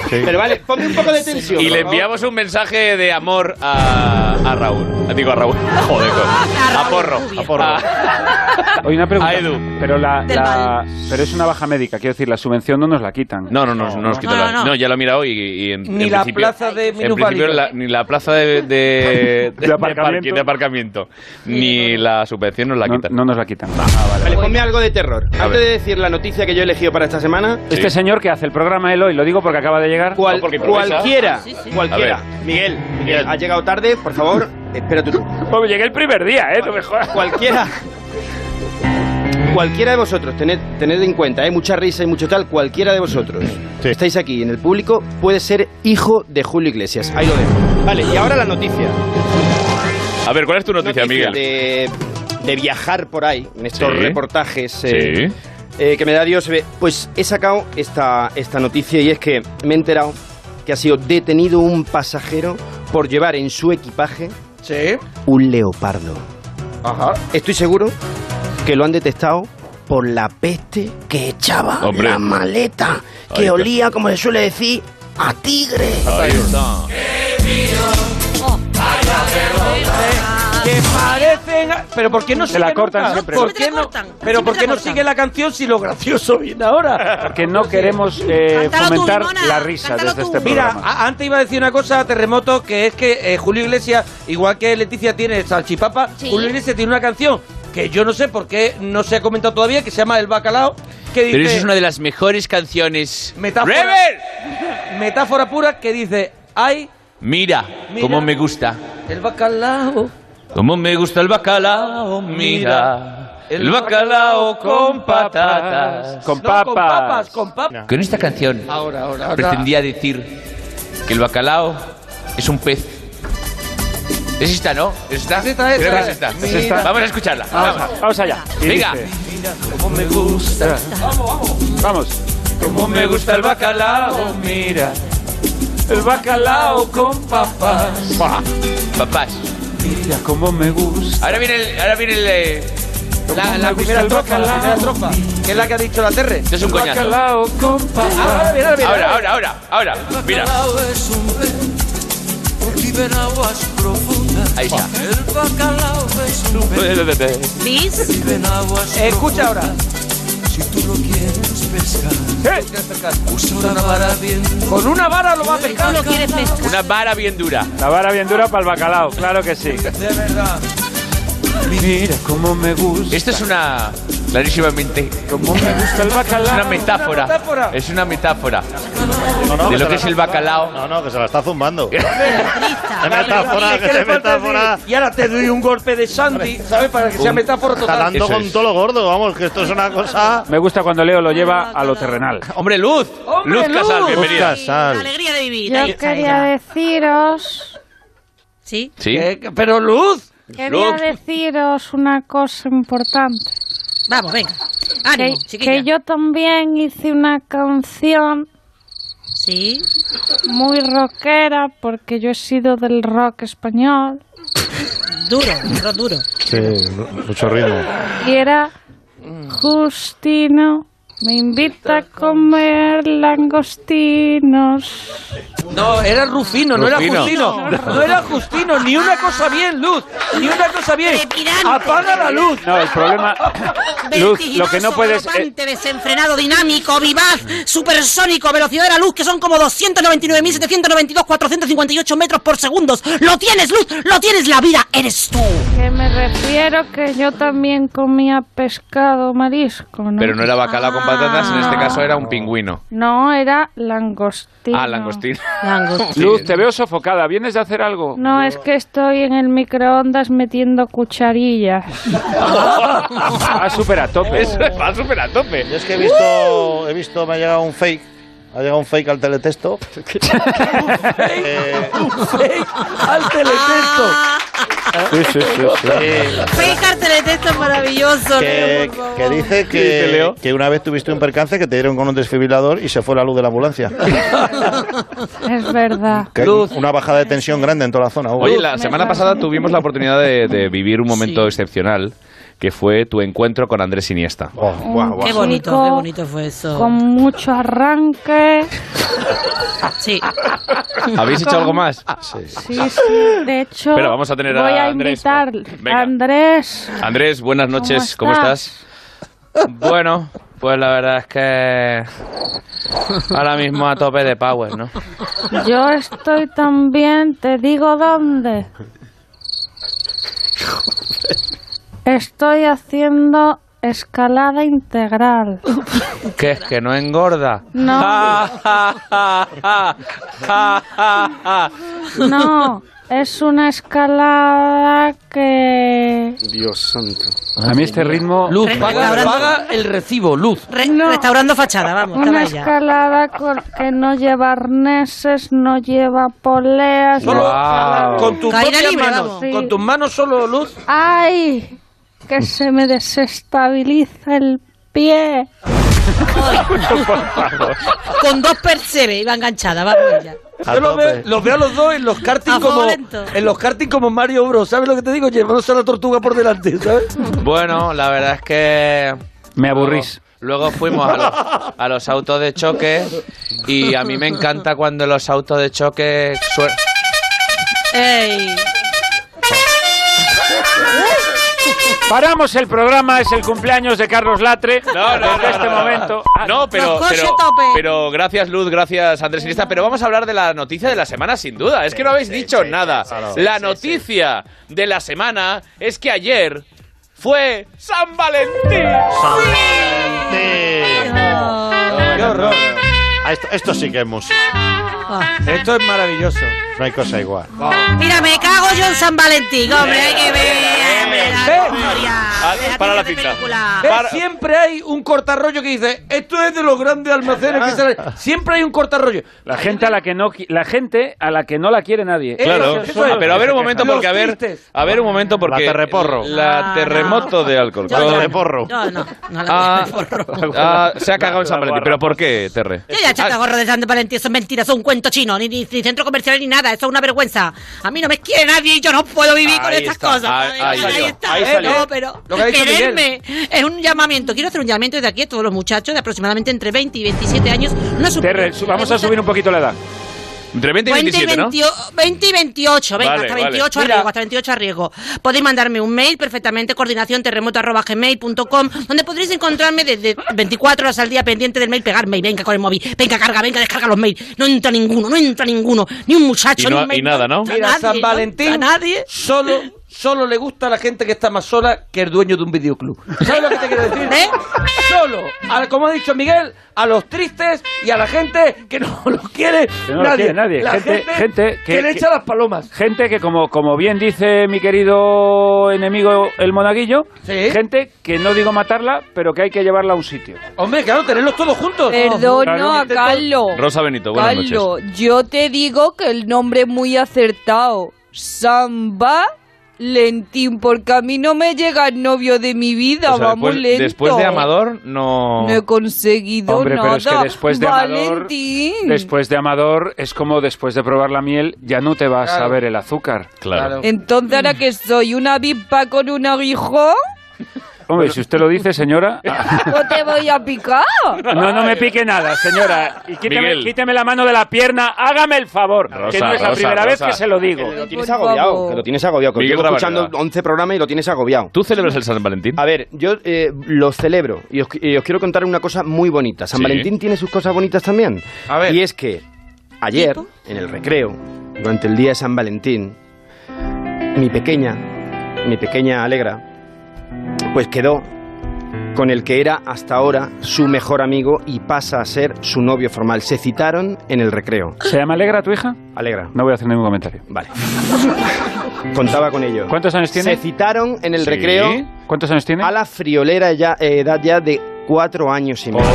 Pero vale, ponme un poco de tensión. y le enviamos un mensaje de amor a, a Raúl. Digo a Raúl. Joder, con- a Porro. A Porro. A- Oye, una pregunta. A Edu. Pero, la, pero es una baja médica, quiero decir, la subvención no nos la quitan. No, no, no, no, nos quitó No, la- no, no. No, ya lo he mirado y, y en, Ni en la principio- plaza de En principio la- ni la plaza de, de, De aparcamiento. parqui- de aparcamiento, ni la subvención nos la quitan. no nos la quitan. Vale, ponme algo de terror. Antes de decir la noticia que yo he elegido para esta semana, Este señor que hace el programa él hoy, lo digo porque acaba de llegar. cual- porque improvisa. cualquiera, Sí, sí. cualquiera. A Miguel, Miguel, has llegado tarde, por favor, espérate tú. Pues llegué el primer día, ¿eh? No me jodas. Cualquiera. Cualquiera de vosotros, tened, tened en cuenta, hay mucha risa y mucho tal, cualquiera de vosotros Sí. estáis aquí en el público puede ser hijo de Julio Iglesias. Ahí lo dejo. Vale, y ahora la noticia. A ver, ¿cuál es tu noticia, Noticia Miguel? De, de viajar por ahí, en estos Sí. reportajes eh, Sí. Eh, que me da Dios. eh, Pues he sacado esta, esta noticia y es que me he enterado que ha sido detenido un pasajero por llevar en su equipaje Sí. un leopardo. Ajá. Estoy seguro que lo han detectado por la peste que echaba Hombre. la maleta, que Ahí está. olía, como se suele decir, a tigre. Ahí está. Que parecen. Pero ¿por qué no Se sigue la cortan nunca? siempre. ¿Por Siempre qué la no? cortan. Pero Siempre ¿por qué la no cortan. sigue la canción si lo gracioso viene ahora? Porque no queremos eh, Cántalo tú, fomentar Limona, la risa cántalo desde tú. este Mira, programa. a- antes iba a decir una cosa, Terremoto, que es que eh, Julio Iglesias, igual que Leticia tiene Salchipapa, Sí. Julio Iglesias tiene una canción que yo no sé por qué no se ha comentado todavía, que se llama El Bacalao, que dice... Pero esa es una de las mejores canciones. Metáfora. ¡Rebel! Metáfora pura que dice, ay, Mira, Mira. cómo me gusta. el bacalao... Cómo me gusta el bacalao, mira. El bacalao con patatas. Con No, papas. con papas, con papas. Con esta canción Ahora, ahora, ahora. pretendía decir que el bacalao es un pez. ¿Es esta, no? ¿Es esta? Es esta, es Creo que esta. es esta. Es esta. Vamos a escucharla. Vamos, Vamos. vamos allá. Y Venga. dice- Cómo me gusta. Vamos. Cómo me gusta el bacalao, mira. El bacalao con papas. Papás. Mira cómo me gusta. Ahora viene el, ahora viene el, eh, La, la primera estrofa, la primera estrofa, que es la que ha dicho la Terre. Esto es un coñazo. Bacalao con papas. Ahora, mira, mira, Ahora, ahora, ahora, ahora. Mira. es un aguas profundas Ahí está. El bacalao es un Escucha ahora. Si tú lo quieres pescar, usa una vara bien Con una vara lo va a pescar. lo quieres pescar? Una vara bien dura. La vara bien dura para el bacalao, claro que sí. de verdad. Mira cómo me gusta. Esto es una clarísimamente Como me gusta el es bacalao. una metáfora. metáfora. Es una metáfora No, no, de lo que es el bacalao. No, no, que se la está zumbando. Trista. metáfora, ¿Y que falta metáfora. Y ahora te doy un golpe de Sandy, ¿sabes? Para que sea metáfora Está total. dando Eso con es. todo lo gordo, vamos, que esto es una cosa. Me gusta cuando Leo lo lleva a lo terrenal. Hombre, Luz. ¡Hombre, Luz Casal, Luz! bienvenida. Casal. La alegría de vivir. Yo ahí está quería deciros, ¿Sí? Sí. Pero Luz, quería Luz. deciros una cosa importante. Vamos, venga. Que, Ánimo, que yo también hice una canción Sí. muy rockera porque yo he sido del rock español Duro, duro, duro. Sí, mucho ritmo. y era Justino me invita a comer langostinos. no, era Rufino, no era Justino. No era Justino, ni una cosa bien, Luz. Ni una cosa bien. Apaga la luz. No, el problema. Luz, lo que no puedes. eh, galopante, desenfrenado, dinámico, vivaz, supersónico, velocidad de la luz, que son como 299.792, 458 metros por segundo. ¡Lo tienes, Luz! ¡Lo tienes! ¡La vida eres tú! Que me refiero que yo también comía pescado marisco, ¿no? Pero no era bacalao con patatas, en este caso era un pingüino. No, era langostino. Ah, langostín. Luz, te veo sofocada. ¿Vienes de hacer algo? No, es que estoy en el microondas metiendo cucharillas. Va súper a tope. Eso va súper a tope. Yo es que he visto, he visto, me ha llegado un fake. Ha llegado un fake al teletexto. Eh, Un fake al teletexto. Sí, sí, sí, sí. Fake teletexto maravilloso, Que, Leo, por favor. que dice ¿Qué dice, que, Leo? que una vez tuviste un percance que te dieron con un desfibrilador y se fue la luz de la ambulancia. Es verdad. Que hay una bajada de tensión grande en toda la zona. hubo. Oye, la semana pasada tuvimos la oportunidad de, de vivir un momento excepcional, que fue tu encuentro con Andrés Iniesta. Oh, guau, guau. Qué bonito, qué bonito fue eso. Con mucho arranque. Sí. ¿Habéis hecho algo más? Sí. Sí, sí. De hecho, Pero vamos a tener a voy a Andrés. invitar Venga. a Andrés. Andrés, buenas noches, ¿cómo, ¿Cómo estás? Bueno, pues la verdad es que ahora mismo a tope de power, ¿no? Yo estoy también, te digo dónde. Estoy haciendo escalada integral. ¿Qué es que no engorda? No. No, es una escalada que... Dios santo. A mí este ritmo. Luz, paga, paga el recibo, Luz. Re- No. Restaurando fachada, vamos, Una escalada con- que no lleva arneses, no lleva poleas. Solo con tus libre, manos. Sí. Con tus manos solo, Luz. ¡Ay! Que se me desestabiliza el pie. Con dos percebes iba enganchada, vamos ella. A Yo los veo, los veo a los dos en los karting como lento. en los karting como Mario Bros. ¿Sabes lo que te digo? Llevándose a la tortuga por delante, ¿sabes? Bueno, la verdad es que Me aburrís. Luego fuimos a los, a los autos de choque y a mí me encanta cuando los autos de choque suenan. ¡Ey! Paramos el programa, es el cumpleaños de Carlos Latre. No, no, Desde no, este no, no. momento. No, pero, pero, pero gracias Luz, gracias Andrés Iniesta. Pero vamos a hablar de la noticia de la semana sin duda. Es que no habéis dicho nada. la noticia de la semana es que ayer fue San Valentín. Qué horror. Ah, Esto, esto sí que es música. Esto es maravilloso. No hay cosa igual. Mira, me cago yo en San Valentín, hombre, hay que ver. Ah, para la. ¿Ves? Para- Siempre hay un cortarrollo que dice, esto es de los grandes almacenes que salen. Siempre hay un cortarrollo. La gente a la que no la gente a la que no la quiere nadie. Claro, Eso es. pero a ver un momento porque a ver, a ver un momento porque La terreporro. la Ah, terremoto de alcohol. Yo La no. terreporro. No, no la Ah, ah, se ha cagado en San Valentín, pero ¿por qué, Terre? Yo ya chata Ah, gorro de San Valentín, eso es mentira, eso es un cuento chino, ni, ni, ni centro comercial ni nada, eso es una vergüenza. A mí no me quiere nadie y yo no puedo vivir con estas está, cosas. ahí- ahí está. ahí Eh, no, pero Lo que ha dicho quererme es un llamamiento. Quiero hacer un llamamiento desde aquí a todos los muchachos de aproximadamente entre 20 y 27 años. Super- Terre, vamos a subir un poquito la edad. Entre 20 y 27, ¿no? 20 y 28, venga, Vale, hasta vale. 28 a Mira. riesgo, hasta 28 a riesgo. Podéis mandarme un mail perfectamente, coordinación terremoto arroba gmail.com, donde podréis encontrarme desde 24 horas al día pendiente del mail, pegar mail, venga con el móvil, venga, carga, venga, descarga los mails. No entra ninguno, no entra ninguno, ni un muchacho, Y no- ni un mail, y nada, ¿no? Mira, nadie, San no Valentín nadie. solo, solo le gusta a la gente que está más sola que el dueño de un videoclub. ¿Sabes lo que te quiero decir? ¿Eh? Solo, a- como ha dicho Miguel, a los tristes y a la gente que no los quiere Que no lo nadie. quiere nadie. La Gente- gente que, que- le que- echa las palomas. Gente que, como, como bien dice mi querido enemigo el monaguillo, gente que no digo matarla, pero que hay que llevarla a un sitio. Hombre, claro, tenerlos todos juntos. Perdono a Carlos. Rosa Benito, buenas noches. Carlos, yo te digo que el nombre es muy acertado. Samba Lentín, porque a mí no me llega el novio de mi vida, O sea, vamos después, lento. después de Amador, no... No he conseguido Hombre, nada. pero es que después de Amador, después de Amador es como después de probar la miel, ya no te vas Claro. a ver el azúcar. Claro. Entonces, ¿ahora que soy? ¿Una vipa con un aguijón? Hombre, si usted lo dice, señora. ¿O te voy a picar? No, no me pique nada, señora. Y quíteme, Miguel. quíteme la mano de la pierna, hágame el favor. que Rosa, no es la Rosa, primera vez que se lo digo. Lo tienes agobiado, que lo tienes agobiado. Que Miguel llevo escuchando Rabaneda. 11 programas y lo tienes agobiado. ¿Tú celebras el San Valentín? A ver, yo eh, lo celebro y os, y os quiero contar una cosa muy bonita. San Sí. Valentín tiene sus cosas bonitas también. A ver. Y es que ayer, en el recreo, durante el día de San Valentín, mi pequeña, mi pequeña Alegra, pues quedó con el que era hasta ahora su mejor amigo y pasa a ser su novio formal. Se citaron en el recreo. ¿Se llama Alegra tu hija? Alegra. No voy a hacer ningún comentario. Vale. Contaba con ello. ¿Cuántos años tiene? Se citaron en el Sí. recreo ¿Cuántos años tiene? a la friolera ya, eh, edad ya de cuatro años y medio.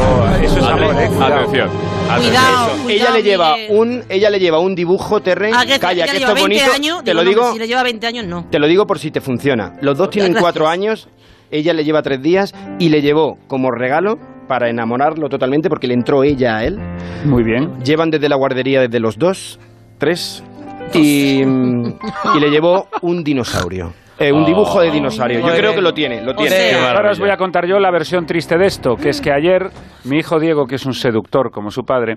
eso es amor, eh, cuidado. Atención. Cuidado, Eso. cuidado, ella le lleva Miguel. un ella le lleva un dibujo terren Ah, que, calla que lleva esto es 20 bonito años, te lo digo no, si le lleva 20 años, no. te lo digo por si te funciona los dos tienen Gracias. cuatro años ella le lleva tres días y le llevó como regalo para enamorarlo totalmente porque le entró ella a él Muy bien. llevan desde la guardería desde los dos tres y, y le llevó un dinosaurio Eh, un dibujo de dinosaurio yo creo que lo tiene lo O tiene sea, Ahora os voy a contar yo la versión triste de esto, que es que ayer mi hijo Diego, que es un seductor como su padre,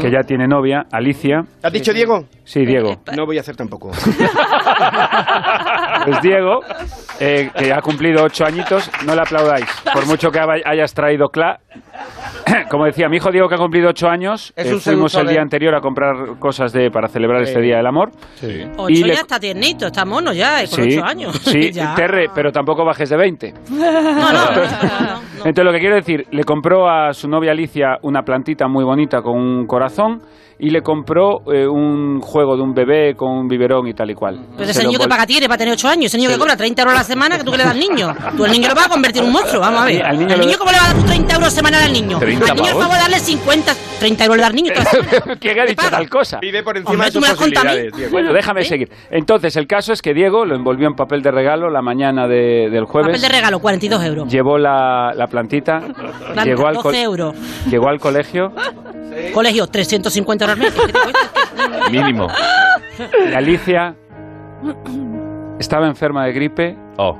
que ya tiene novia, Alicia. ¿has dicho Diego? Sí, Diego. no voy a hacer tampoco Pues Diego, eh, que ha cumplido ocho añitos, no le aplaudáis. Por mucho que hayas traído cla. Como decía, mi hijo Diego, que ha cumplido ocho años, Es eh, un fuimos el día ¿eh? anterior a comprar cosas de para celebrar este Día del Amor. Ocho Y le- ya está tiernito, está mono ya, eh, con Sí, 8 años. sí. Terre, pero tampoco bajes de 20. No, no, no, no, no. Entonces lo que quiero decir, le compró a su novia Alicia una plantita muy bonita con un corazón y le compró eh, un juego de un bebé con un biberón y tal y cual. Pues Se ese niño que paga tiene para tener 8 años, ese niño que cobra 30 euros a la semana, que tú que le das al niño. Tú el niño lo vas a convertir en un monstruo, vamos a ver. Al ¿Al niño niño, lo- cómo le vas a dar tú 30 euros semanal al niño? 30 al niño pavos. de darle 50, 30 euros le al niño. ¿Quién ha dicho tal cosa? vive por encima Hombre, de sus posibilidades Diego. Bueno, déjame ¿Eh? seguir. Entonces, el caso es que Diego lo envolvió en papel de regalo la mañana de- del jueves. Papel de regalo, 42 euros. Llevó la, la plantita, Planta, llegó, al 12 co- euros. llegó al colegio Colegio, 350 euros al mes. Mínimo. y Alicia estaba enferma de gripe, Oh.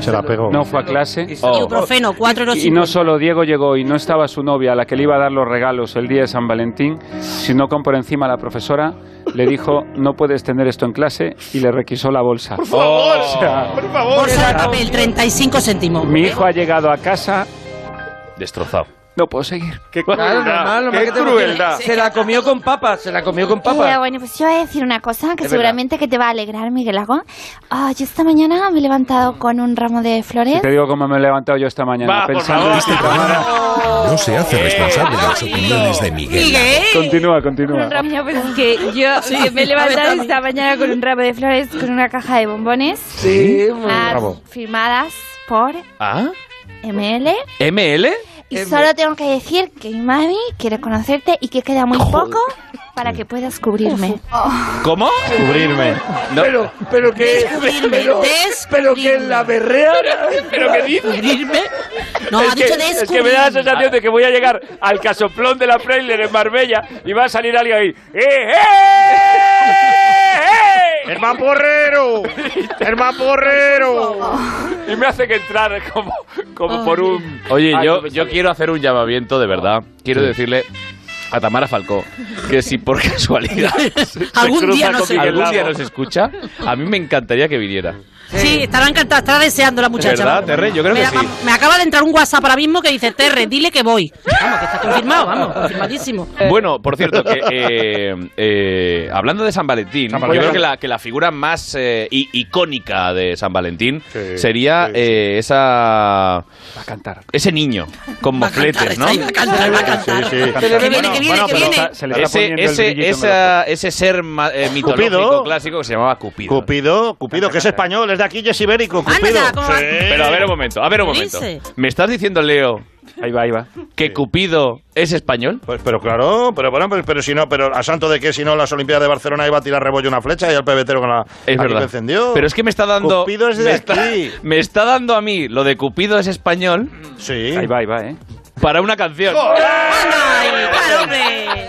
Se la pegó no fue a clase. Oh. Ibuprofeno, 4 euros. Y no solo Diego llegó y no estaba su novia a la que le iba a dar los regalos el día de San Valentín, sino con por encima la profesora le dijo no puedes tener esto en clase y le requisó la bolsa. por favor O sea, por favor Bolsa de papel, 35 céntimos. mi hijo ha llegado a casa, Destrozado. No puedo seguir. qué Claro, normal, normal qué que te crueldad Se la comió con papas, se la comió con Eh, papas. bueno, pues yo voy a decir una cosa que Es seguramente que te va a alegrar, Miguel Agón. Ah, yo esta mañana me he levantado con un ramo de flores. Si te digo cómo me he levantado yo esta mañana Va, pensando en cámara. No se hace responsable de las opiniones de Miguel. Miguel. Continúa, Con continúa. un ramo, pues es que yo Sí, me he a levantado ver, esta mañana con un ramo de flores, con una caja de bombones Sí, muy ah, bravo. firmadas por ¿Ah? ML. ¿ML? Y solo tengo que decir que mi mami quiere conocerte y que queda muy poco para que puedas cubrirme. ¿Cómo? cubrirme No. Pero, pero que, Descubrirme, pero, pero que en la berrea. ¿Pero qué dices? Descubrirme. No, ha que, dicho es que me da la sensación de que voy a llegar al casoplón de la Freiler en Marbella y va a salir alguien ahí. ¡Eh, eh, eh! hermano porrero hermano porrero Y me hace que entrar como, como por un... Oye, Ay, yo, no me yo quiero hacer un llamamiento de verdad. Quiero decirle a Tamara Falcó, que si por casualidad se Algún día nos escucha, a mí me encantaría que viniera. Sí, estará encantada, estará deseando la muchacha. ¿Verdad, vamos. Terre? Yo creo me, que sí. Me acaba de entrar un WhatsApp ahora mismo que dice, Terre, dile que voy. Vamos, que está confirmado, vamos, confirmadísimo. Bueno, por cierto, que eh, eh, hablando de San Valentín, San yo creo que la, que la figura más eh, icónica de San Valentín Sí, sería sí. eh, esa... Va a cantar. Ese niño con mofletes, ¿no? Va a cantar, va a cantar. Sí, sí. Que viene, que viene, que pero viene. Se le está Ese, poniendo el ese, esa- ese ser ma- eh, mitológico Cupido. clásico que se llamaba Cupido. Cupido, Cupido, que es español, es de aquí, es ibérico. Anda Cupido. Sí. Pero a ver un momento, a ver un ¿Qué momento. dice? ¿Me estás diciendo, Leo, Ahí va, ahí va. que Cupido es español? Pues, pero claro, pero bueno, pero, pero si no, pero a santo de que si no las Olimpiadas de Barcelona iba a tirar rebollo una flecha y al pebetero con la Es aquí verdad. lo encendió. Pero es que me está dando. Cupido es de me aquí. Está, me está dando a mí lo de Cupido es español Sí. Ahí va, ahí va, ¿eh? para una canción. ¡Ay, claro, hombre!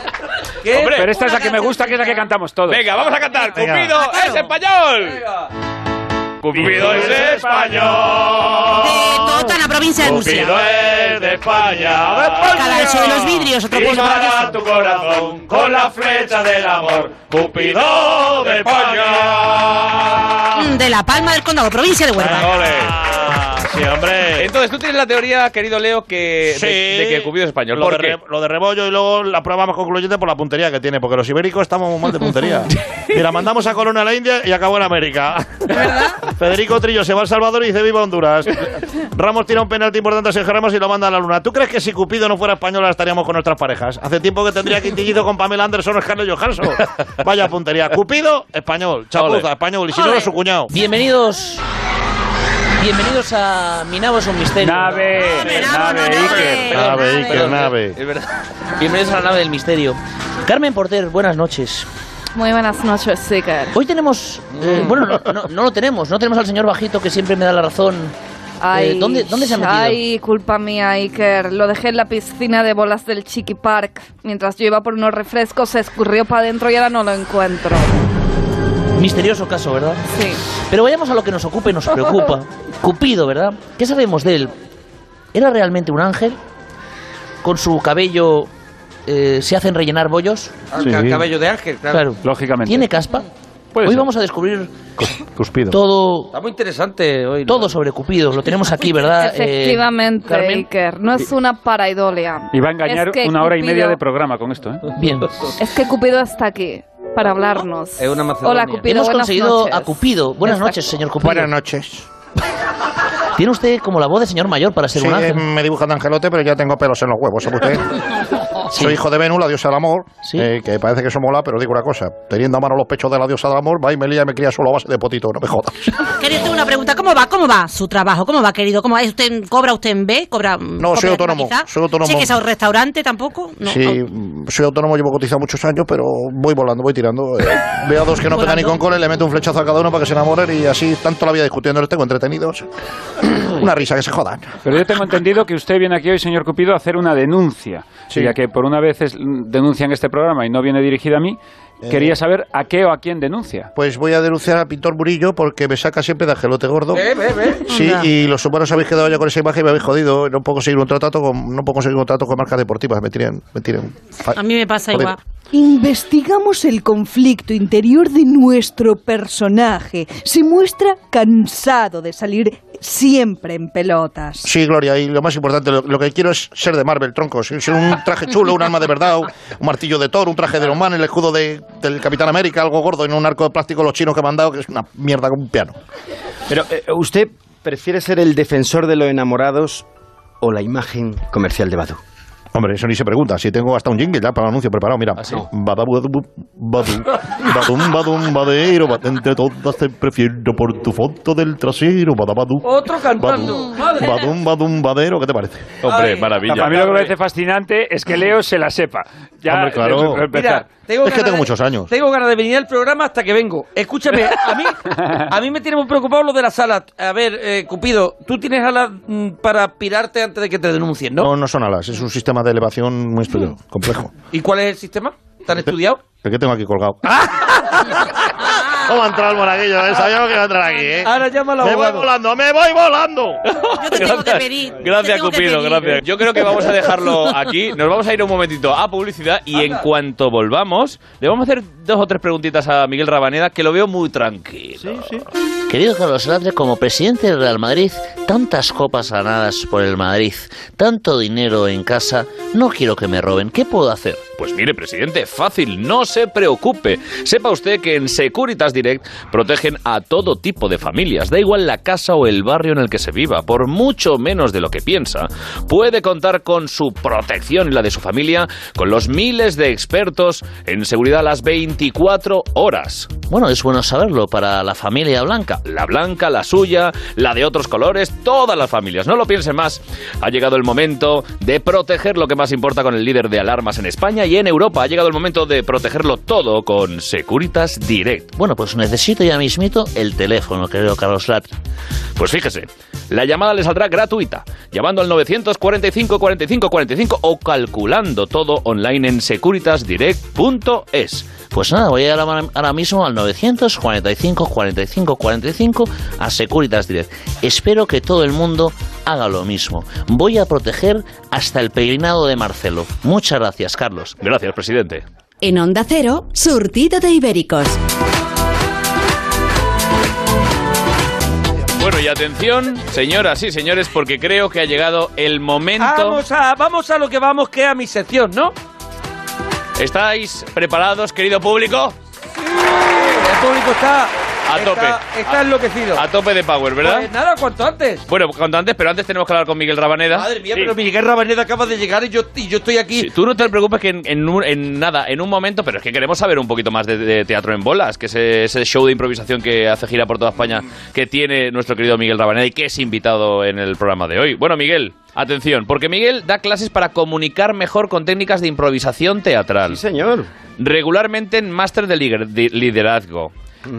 ¿Qué? Hombre. Pero esta es la que me gusta, que es la que cantamos todos. Venga, vamos a cantar. Venga. Cupido Ah, claro. es español. Cupido es español. De en la provincia de Murcia. es de España. Cada eso de los vidrios, otro pueblo maravilloso. tu corazón con la flecha del amor. Cupido de España. De La Palma del Condado, provincia de Huelva. Sí, hombre. Entonces, tú tienes la teoría, querido Leo, que Sí. de, de que Cupido es español. Lo ¿Por de, qué? re- lo de rebollo y luego la prueba más concluyente por la puntería que tiene, porque los ibéricos estamos muy mal de puntería. Mira, mandamos a Colón a la India y acabó en América. Federico Trillo se va al Salvador y dice viva Honduras. Ramos tira un penalti importante a Sergio Ramos y lo manda a la luna. ¿Tú crees que si Cupido no fuera español estaríamos con nuestras parejas? Hace tiempo que tendría quintillido con Pamela Anderson o Scarlett Johansson. Vaya puntería. Cupido, español. Chapuza, Ole. español. Y si no, su cuñado. Bienvenidos. Bienvenidos a Mi nave es un misterio. Nave, Nave, nave, nave, Iker. nave. Nave, Iker, Perdón, nave. Es verdad. Bienvenidos a la nave del misterio. Carmen Porter, buenas noches. Muy buenas noches, Seeker. Hoy tenemos. eh, bueno, no, no- no lo tenemos. No tenemos al señor Bajito que siempre me da la razón. Eh, ¿dónde, ¿Dónde se ha metido? Ay, culpa mía, Iker. Lo dejé en la piscina de bolas del Chiqui Park. Mientras yo iba por unos refrescos, se escurrió para adentro y ahora no lo encuentro. Misterioso caso, ¿verdad? Sí. Pero vayamos a lo que nos ocupa y nos preocupa. Cupido, ¿verdad? ¿Qué sabemos de él? ¿Era realmente un ángel? ¿Con su cabello eh, se hacen rellenar bollos? Al ca- cabello de ángel, claro. Claro. Lógicamente. ¿Tiene caspa? Puede Hoy ser. vamos a descubrir Cuspido. todo, Está muy interesante hoy. ¿no? todo sobre Cupido. Lo tenemos aquí, ¿verdad? Eh, Efectivamente. Iker. No es una paraidolia. Y va a engañar Es que una hora y media de programa con esto, ¿eh? Bien. Es que Cupido está aquí para hablarnos. Es una Macedonia. Hola, Cupido. Hemos buenas conseguido noches. a Cupido. Buenas Está- noches, señor Cupido. Buenas noches. Tiene usted como la voz de señor mayor para ser Sí, un ángel. me dibujan de angelote, pero ya tengo pelos en los huevos, ¿sabe usted? Soy hijo de Venus, la diosa del amor, Sí. eh, que parece que eso mola, pero digo una cosa, teniendo a mano los pechos de la diosa del amor, va y me lía y me cría solo a base de potito, no me jodas. Quería hacer una pregunta. ¿Cómo va? ¿Cómo va su trabajo? ¿Cómo va, querido? ¿Cómo va? ¿Es ¿Usted cobra usted en B? ¿Cobra No, soy autónomo, quizá? soy autónomo. ¿Sí que es a un restaurante tampoco? No, sí, au- mm, soy autónomo, llevo cotizado muchos años, pero voy volando, voy tirando. eh, veo a dos que no pegan ni con cole, le meto un flechazo a cada uno para que se enamoren y así tanto la vida discutiendo les tengo entretenidos. Una risa, que se jodan. Pero yo tengo entendido que usted viene aquí hoy, señor Cupido, a hacer una denuncia. Sí. Ya que por una vez es- denuncia en este programa y no viene dirigida a mí, Eh. quería saber a qué o a quién denuncia. Pues voy a denunciar al pintor Murillo porque me saca siempre de angelote gordo. Ve, ve. Sí, y los humanos habéis quedado ya con esa imagen y me habéis jodido. No puedo conseguir un contrato con, no puedo conseguir un contrato con marcas deportivas. Me tiran, me tiran. A mí me pasa Joder. igual. Investigamos el conflicto interior de nuestro personaje. Se muestra cansado de salir siempre en pelotas. Sí, Gloria, y lo más importante, lo, lo que quiero es ser de Marvel, troncos. Ser un traje chulo, un arma de verdad, un, martillo de Thor, un traje de Iron Man, el escudo de- del Capitán América, algo gordo, en un arco de plástico los chinos que me han dado, que es una mierda con un piano. Pero, eh, ¿usted prefiere ser el defensor de los enamorados o la imagen comercial de Badu? Hombre, eso ni se pregunta. Si tengo hasta un jingle ya para el anuncio preparado, mira. Badu, badum, badum, badero, ba- entre todas te prefiero por tu foto del trasero, badabadu. Otro cantando. Badum, Madre. badum, badum, badero, ¿qué te parece? Hombre, maravilla. A mí lo que me parece fascinante es que Leo se la sepa. Ya, Hombre, claro. de- de empezar. Mira, tengo Es que tengo de- muchos años. Tengo ganas de venir al programa hasta que vengo. Escúchame, a mí, a mí me tiene muy preocupado lo de la sala. A ver, eh, Cupido, tú tienes alas mm, para pirarte antes de que te denuncien, ¿no? No, no son alas, es un sistema de elevación muy estudiado, complejo. ¿Y cuál es el sistema? ¿Tan estudiado? ¿El que tengo aquí colgado? ¿Cómo ha entrado el monaguillo? eh? Sabíamos que iba a entrar aquí, ¿eh? Ahora llama Me voy volando, me voy volando. Gracias, Cupido, gracias. Yo creo que vamos a dejarlo aquí. Nos vamos a ir un momentito a publicidad y en cuanto volvamos, le vamos a hacer dos o tres preguntitas a Miguel Rabaneda, que lo veo muy tranquilo. Querido Carlos Latre, como presidente del Real Madrid, tantas copas ganadas por el Madrid, tanto dinero en casa, no quiero que me roben. ¿Qué puedo hacer? Pues mire, presidente, fácil, no se preocupe. Sepa usted que en Securitas Direct protegen a todo tipo de familias, da igual la casa o el barrio en el que se viva, por mucho menos de lo que piensa. Puede contar con su protección y la de su familia, con los miles de expertos en seguridad a las 24 horas. Bueno, es bueno saberlo para la familia blanca. La blanca, la suya, la de otros colores, todas las familias. No lo piensen más. Ha llegado el momento de proteger lo que más importa con el líder de alarmas en España y en Europa. Ha llegado el momento de protegerlo todo con Securitas Direct. Bueno, pues necesito ya mismito el teléfono, querido Carlos Latre. Pues fíjese, la llamada le saldrá gratuita, llamando al 945 45 45 o calculando todo online en securitasdirect.es. Pues nada, voy a llamar ahora mismo al 945 45 45 a Securitas Direct. Espero que todo el mundo haga lo mismo. Voy a proteger hasta el peinado de Marcelo. Muchas gracias, Carlos. Gracias, presidente. En Onda Cero, surtido de ibéricos. Bueno, y atención, señoras y señores, porque creo que ha llegado el momento. Vamos a, vamos a lo que vamos, que es a mi sección, ¿no? ¿Estáis preparados, querido público? El público está A está- tope. Está, enloquecido. A tope de power, ¿verdad? Pues nada, cuanto antes. Bueno, cuanto antes, pero antes tenemos que hablar con Miguel Rabaneda. Madre mía, Sí. pero Miguel Rabaneda acaba de llegar y yo, y yo estoy aquí. Sí, tú no te preocupes que en, en un- en nada, en un momento, pero es que queremos saber un poquito más de, de Teatro en Bolas, que es ese show de improvisación que hace gira por toda España, que tiene nuestro querido Miguel Rabaneda y que es invitado en el programa de hoy. Bueno, Miguel, atención, porque Miguel da clases para comunicar mejor con técnicas de improvisación teatral. Sí, señor. Regularmente en máster de liger-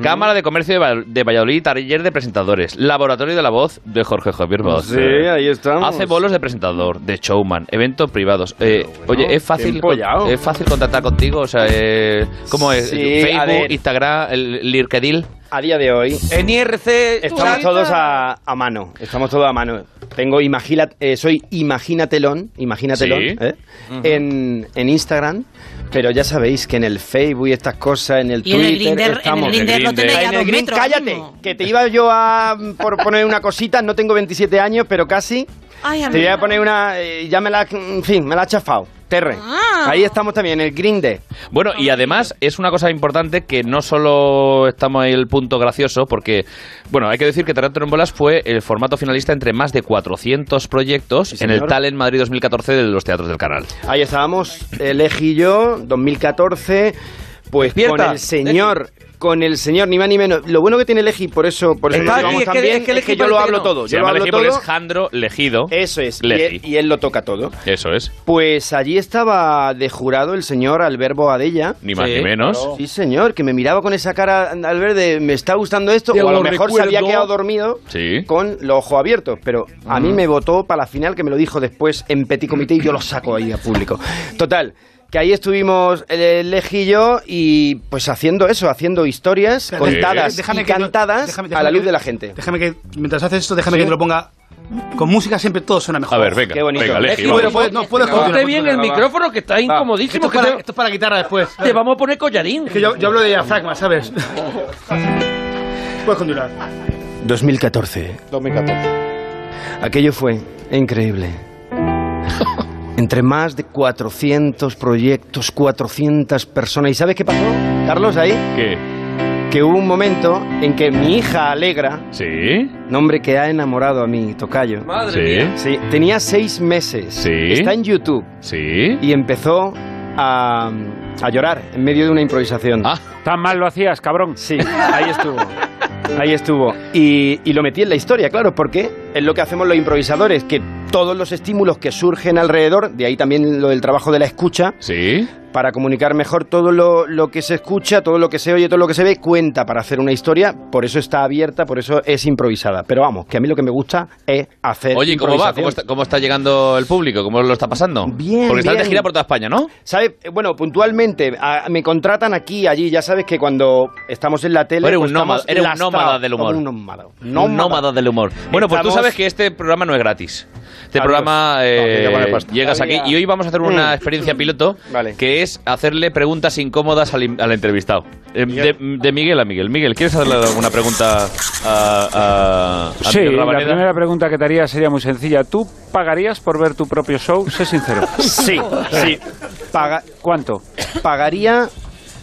Cámara de Comercio de, Val- de Valladolid, taller de presentadores, laboratorio de la voz de Jorge Javier Voz. Sí, ahí estamos. Hace bolos de presentador, de showman, eventos privados. Eh, oye, es fácil, es fácil contactar contigo, o sea, eh, ¿cómo es? Sí, Facebook. Instagram, el LinkedIn. A día de hoy. En IRC. Estamos todos a, a mano. Estamos todos a mano. Tengo imagina, eh, soy Imagínatelón, Imagínatelón, Sí. ¿eh? en, en Instagram. Pero ya sabéis que en el Facebook y estas cosas, en el Y en el Twitter, Grindr- en el estamos. Grindr tenéis En el dos Grindr, metros cállate, mismo. que te iba yo a por poner una cosita. No tengo 27 años, pero casi. Ay, Te iba a poner una. eh, ya me la. En fin, me la ha chafado. Terre. Ah. Ahí estamos también, en el Grindr. Bueno, y además es una cosa importante que no solo estamos en el punto gracioso, porque, bueno, hay que decir que Teatro en Bolas fue el formato finalista entre más de 400 proyectos en el. Talent Madrid 2014 de los teatros del canal. Ahí estábamos, el Eji y yo, 2014, pues Despierta, con el señor, con el señor, ni más ni menos. Lo bueno que tiene el Eji, por eso, por eso Está aquí, es que- tan bien, es que es yo lo hablo no. todo. Se Yo lo hablo Leji todo. es Jandro Legido. Eso es, y Leji. él, y él lo toca todo. Eso es. Pues allí estaba de jurado el señor Alberto Adella. Ni más Sí, ni menos. Sí, señor, que me miraba con esa cara, Albert, de me está gustando esto, Te o a lo lo mejor se había recuerdo. quedado dormido Sí. con los ojos abiertos, pero a mí me votó para la final, que me lo dijo después en petit comité y yo lo saco ahí a público. Total, que ahí estuvimos el Leji y yo y pues haciendo eso, haciendo historias contadas Déjame y que no- cantadas déjame- a déjame la luz que- de la gente. Déjame que, mientras haces esto, déjame Sí. que te lo ponga con música, siempre todo suena mejor. A ver, venga. Qué bonito. Venga, bueno, no, puedes Ponte continuar, bien el micrófono que está incomodísimo. Esto es que para, esto es para guitarra después. te vamos a poner collarín. Es que yo, yo hablo de diafragma, ¿sabes? Puedes continuar. 2014. 2014. Aquello fue increíble. Entre más de 400 proyectos, 400 personas. ¿Y sabes qué pasó, Carlos, ahí? ¿Qué? Que hubo un momento en que mi hija Alegra, ¿Sí? nombre que ha enamorado a mi tocayo, Madre Sí. mía. sí, tenía seis meses. Sí. Está en YouTube ¿Sí? y empezó a, a llorar en medio de una improvisación. Ah, Tan mal lo hacías, cabrón. Sí, ahí estuvo. Ahí estuvo. Y, y lo metí en la historia, claro, porque es lo que hacemos los improvisadores, que todos los estímulos que surgen alrededor, de ahí también lo del trabajo de la escucha. Sí. Para comunicar mejor todo lo, lo que se escucha, todo lo que se oye, todo lo que se ve, cuenta para hacer una historia. Por eso está abierta, por eso es improvisada. Pero vamos, que a mí lo que me gusta es hacer. Oye, ¿y ¿cómo va? ¿Cómo está, cómo está llegando el público? ¿Cómo lo está pasando? Bien, Porque estás de gira por toda España, ¿no? ¿Sabe? Eh, Bueno, puntualmente, a- me contratan aquí, allí. Ya sabes que cuando estamos en la tele. Eres pues un nómada, estamos eres un nómada del humor. Un nómada. Un nómada del humor. Bueno, pues tú sabes que este programa no es gratis. Este Adiós. programa eh, No, llegas aquí y hoy vamos a hacer una Mm. experiencia piloto Vale. que es hacerle preguntas incómodas al, entrevistado. Eh, de, de Miguel a Miguel. Miguel, ¿quieres hacerle alguna pregunta a, a, a Sí, Miguel la primera pregunta que te haría sería muy sencilla. ¿Tú pagarías por ver tu propio show? Sé sincero. Sí, sí. Paga, ¿Cuánto? pagaría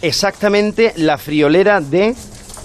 exactamente la friolera de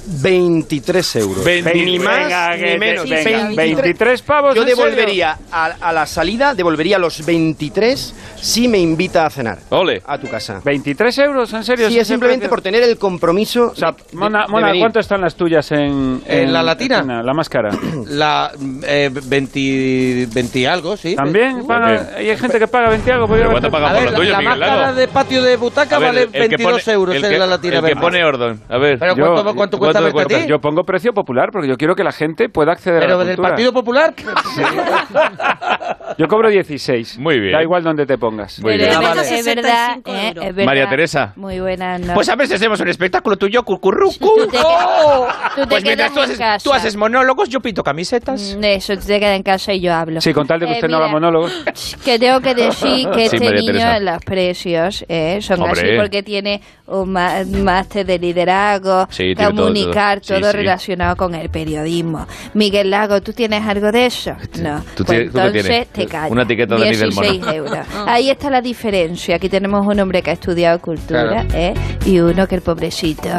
23 euros. Veinte- ni más venga, ni menos. venga, 23 pavos, Yo ¿en devolvería a, a la salida, devolvería los 23 si me invita a cenar. Ole. A tu casa. ¿23 euros? ¿En serio? Sí, ¿Ese es simplemente precio? por tener el compromiso. O sea, de- Mona, de Mona, venir. ¿cuánto están las tuyas en, ¿En la latina? La más cara. La eh, 20, 20 y algo, sí. ¿También? paga- ¿Hay gente que paga 20 algo? ¿Pero cuánto paga A por la tuya, la Miguel más cara de patio de butaca ver, vale el que 22 pone- euros el en que- la latina El que pone orden. A ver. Pero Yo- ¿cuánto, cuánto cuesta ¿cuánto verte a? Yo pongo precio popular porque yo quiero que la gente pueda acceder a Pero la del cultura. Partido Popular. Yo cobro 16. Muy bien. Da igual donde te pongas. Muy bien. es, Ah, verdad, vale. es verdad, eh, es verdad. María Teresa. Muy buena, ¿no? Pues a veces hacemos un espectáculo tuyo, cucurrucu. Tú te, quedas- tú te Pues mientras tú haces, tú haces monólogos, yo pinto camisetas. Mm, Eso, tú te quedas en casa y yo hablo. Sí, con tal de que Eh, usted no haga mira, monólogos. Que tengo que decir que Sí, este María niño, Teresa. los precios, eh, son Hombre. así porque tiene un máster de liderazgo, Sí, tiene todo, comunicar, todo. todo, Sí, sí. relacionado con el periodismo. Miguel Lago, ¿tú tienes algo de eso? No. ¿Tú Pues tienes- tú qué entonces te callas. Una etiqueta de Denis del Mono. 16 euros. Ahí está la diferencia. Aquí tenemos un hombre que ha estudiado cultura, Claro. ¿eh? Y uno que el pobrecito,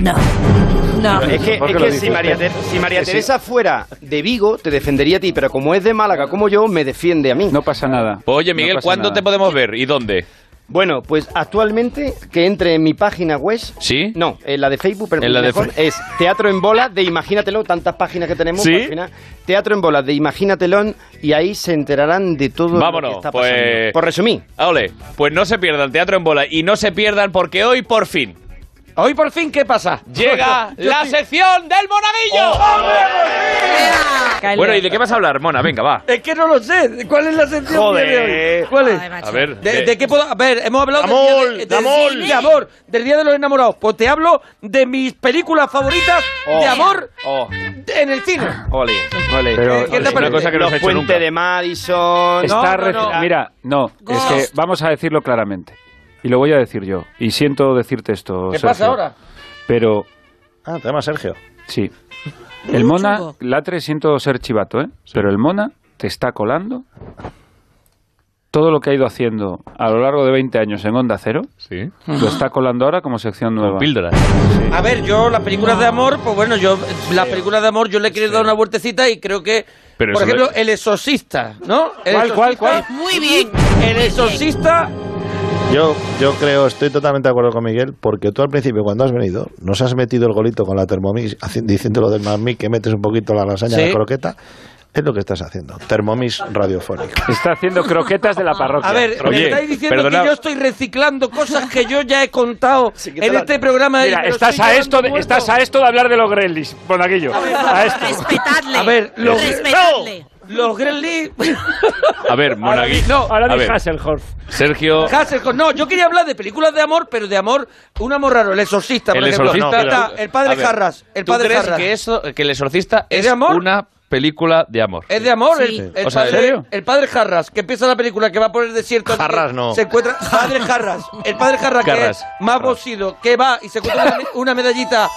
no. No. Es que, ¿Por qué es que si María, si. Teresa fuera de Vigo, te defendería a ti, pero como es de Málaga como yo, me defiende a mí. No pasa nada. Pues, Oye, Miguel, ¿cuándo nada. te podemos ver y dónde? Bueno, pues actualmente que entre en mi página web. ¿Sí? No, en la de Facebook, pero En la de mejor, Fe- es Teatro en Bolas de Imagínatelo, tantas páginas que tenemos. ¿Sí? al final, Teatro en Bolas de Imagínatelo y ahí se enterarán de todo lo que Vámonos, está pasando. pues... Por resumir. Ole, pues no se pierdan Teatro en Bola y no se pierdan porque hoy por fin Hoy por fin, ¿qué pasa? llega Yo la estoy- sección del monaguillo. Bueno, ¿y de qué vas a hablar, Mona? Venga, va. Es que no lo sé. ¿Cuál es la sección Joder. de hoy? ¿Cuál es? A ver, ¿De, de qué puedo...? A ver, hemos hablado Amor, del día de, de amor. de amor, del Día de los Enamorados. Pues te hablo de mis películas favoritas de Oh. amor Oh, en el cine. ole, ole. Pero- ¿Qué te una parece? cosa que no Los hecho nunca. de Madison. Está no, reci- no. Mira, no, es que vamos a decirlo claramente. Y lo voy a decir yo. Y siento decirte esto. ¿Qué Sergio. pasa ahora? Pero Ah, te llamas Sergio. sí. El Mona, Latre, siento ser chivato, ¿eh? Pero el Mona te está colando todo lo que ha ido haciendo a lo largo de 20 años en Onda Cero. Sí. Lo está colando ahora como sección nueva. Píldora. A ver, yo las películas de amor, pues bueno, yo las películas de amor yo le he querido dar una vueltecita y creo que, Pero por ejemplo, le- El Exorcista, ¿no? El ¿Cuál, cuál, Exorcista- cuál? Muy bien. El Exorcista Yo, yo creo, estoy totalmente de acuerdo con Miguel, porque tú al principio, cuando has venido, nos has metido el golito con la Thermomix, haci- diciéndolo del Mamí, que metes un poquito la lasaña Sí. la croqueta. Es lo que estás haciendo. Thermomix radiofónico. Está haciendo croquetas de la parroquia. A ver, me Oye, estáis diciendo perdona- que yo estoy reciclando cosas que yo ya he contado en este programa. Mira, me lo estás a, esto de, estás a esto de hablar de los Gremlins, Bonaguillo. A esto. Respetadle. A ver, los, Respetadle. Los Gremlins... A ver, Monaguillo. No, Ahora ver. Hasselhoff. Sergio. Hasselhoff, no, yo quería hablar de películas de amor, pero de amor, un amor raro, el exorcista, por El ejemplo. exorcista. El padre Jarras, el ¿tú padre crees Jarras. que eso, que el exorcista ¿Es es, de amor? una película de amor? Es de amor, Sí. el, el O sea, ¿en padre, serio? el padre Jarras, que empieza la película, que va por el desierto. Jarras no. Se encuentra. Padre Jarras. El padre Jarras, que Jarras. es más bocido, que va y se encuentra una medallita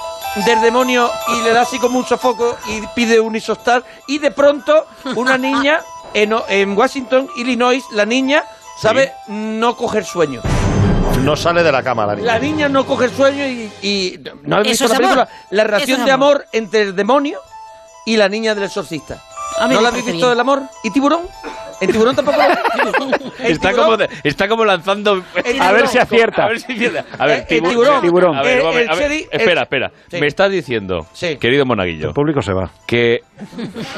del demonio y le da así como un sofoco y pide un isostar. Y de pronto, una niña en, O- en Washington, Illinois, la niña sabe no coger sueño. No sale de la cama la niña. La niña no coge el sueño y, y no has visto la película. amor. La relación es de amor. amor entre el demonio y la niña del exorcista. A mí ¿No la habéis visto bien. del amor? ¿Y tiburón? ¿En tiburón tampoco? ¿En Está tiburón? como, está como lanzando. El A ver si acierta. A ver si acierta. A ver, Eh, el tibu- tiburón. Tiburón. A ver, Eh, a ver, el a ver, espera, el- espera. Sí. Me estás diciendo, Sí. querido monaguillo, El público se va. que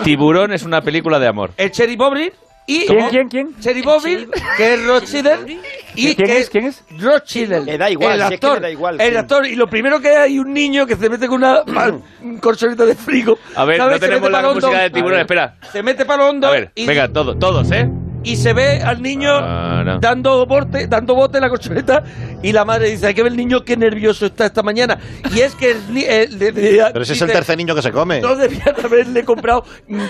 Tiburón es una película de amor. El Cherry Bobby Y ¿Quién, quién, quién? Cherry Bobby, que es Rothschild. Y ¿Quién que es? ¿Quién es? Rothschild. Le da igual, el si es que actor. le da igual, el sí. actor. Y lo primero que hay un niño que se mete con una un colchoneta de frigo. A ver, no tenemos la música de tiburón, espera. Se mete para lo hondo A ver, y, venga, todo, todos, ¿eh? Y se ve al niño Ah, no. dando bote, dando bote en la colchoneta y la madre dice, hay que ver el niño qué nervioso está esta mañana. Y es que el, el- de- Pero ese es el dice, tercer niño que se come. No debían haberle comprado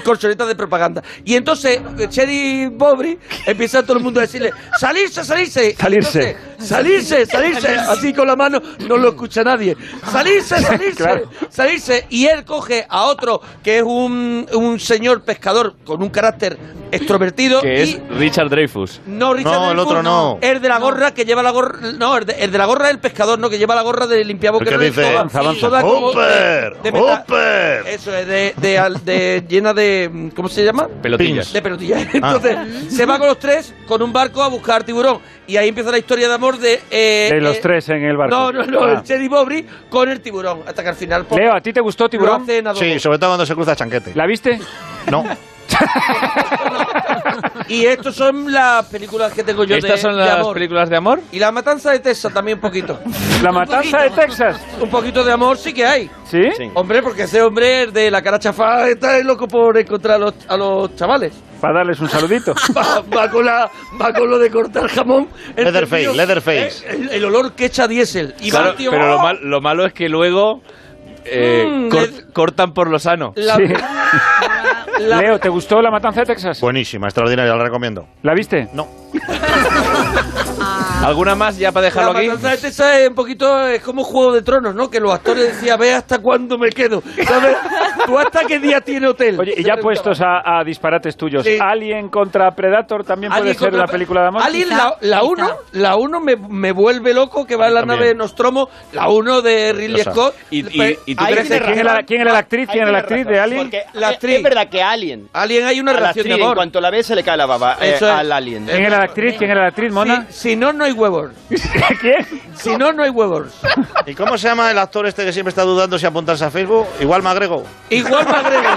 colchonetas de propaganda. Y entonces Cherry Bobby empieza todo el mundo a decirle, salirse, salirse. Salirse. entonces, salirse, salirse. Así con la mano no lo escucha nadie. Salirse, salirse, Claro. salirse. Y él coge a otro que es un, un señor pescador con un carácter extrovertido. Que y es Richard Dreyfus. no, Richard No, el otro no. El de la gorra que lleva la gorra. No, el de, el de la gorra es el pescador, ¿no? Que lleva la gorra de limpiaboques. El que dice, toda- "Avanza, toda ¡Hooper! de- de. Eso es, de, de, llena de. ¿Cómo se llama? Pelotillas. De pelotillas. Entonces, se va con los tres con un barco a buscar tiburón. Y ahí empieza la historia de amor de. eh, De los eh, tres en el barco. No, no, no, Ah. el Cherry Bobby con el tiburón. Hasta que al final. pues, Leo, ¿a ti te gustó Tiburón? Sí, sobre todo cuando se cruza chanquete. ¿La viste? No. Y estas son las películas que tengo yo de, ¿Estas son de las amor. películas de amor? Y la matanza de Texas también un poquito. ¿La matanza de Texas? Un poquito de amor sí que hay. ¿Sí? Hombre, porque ese hombre es de la cara chafada está loco por encontrar a los, a los chavales. Para darles un saludito. Va, va con la, va con lo de cortar jamón. Leatherface, Leatherface. eh, El, el olor que echa diésel. Y va Claro, el tío, pero lo, ¡oh! mal- lo malo es que luego eh, Mm, cortan por lo sano. La- Sí. La- Leo, ¿te gustó la matanza de Texas? Buenísima, extraordinaria, la recomiendo. ¿La viste? No. ¿Alguna más ya para dejarlo la aquí? matanza de Texas es un poquito es como Juego de Tronos, ¿no? Que los actores decían, ve hasta cuándo me quedo. ¿Sabes? ¿Tú hasta qué día tiene hotel? Oye, y ya puestos a, a disparates tuyos, Sí. ¿Alien contra Predator también puede ser contra- una película de amor? Alien, la, la uno, la uno me, me vuelve loco que va en la También. nave de Nostromo, la uno de Ridley Scott. ¿Y, y, y tú Ahí crees que ¿Quién era, la- quién era la actriz? ¿Quién era la actriz de Alien? Porque La actriz. es verdad que Alien, Alien hay una a la relación de en amor. cuanto la ve se le cae la baba eh, Eso es. al Alien. ¿Quién era la actriz? ¿Quién era la actriz, Mona? Si, si no, no hay huevos. ¿Quién? Si no, no hay huevos. ¿Y cómo se llama el actor este que siempre está dudando si apuntarse a Facebook? Igual me agrego. Igual me agrego.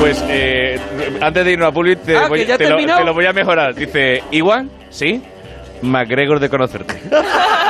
Pues eh, antes de irnos a Public, te, Ah, voy- ¿que ya te lo, te lo voy a mejorar. Dice, Iwan, ¿sí? MacGregor de conocerte.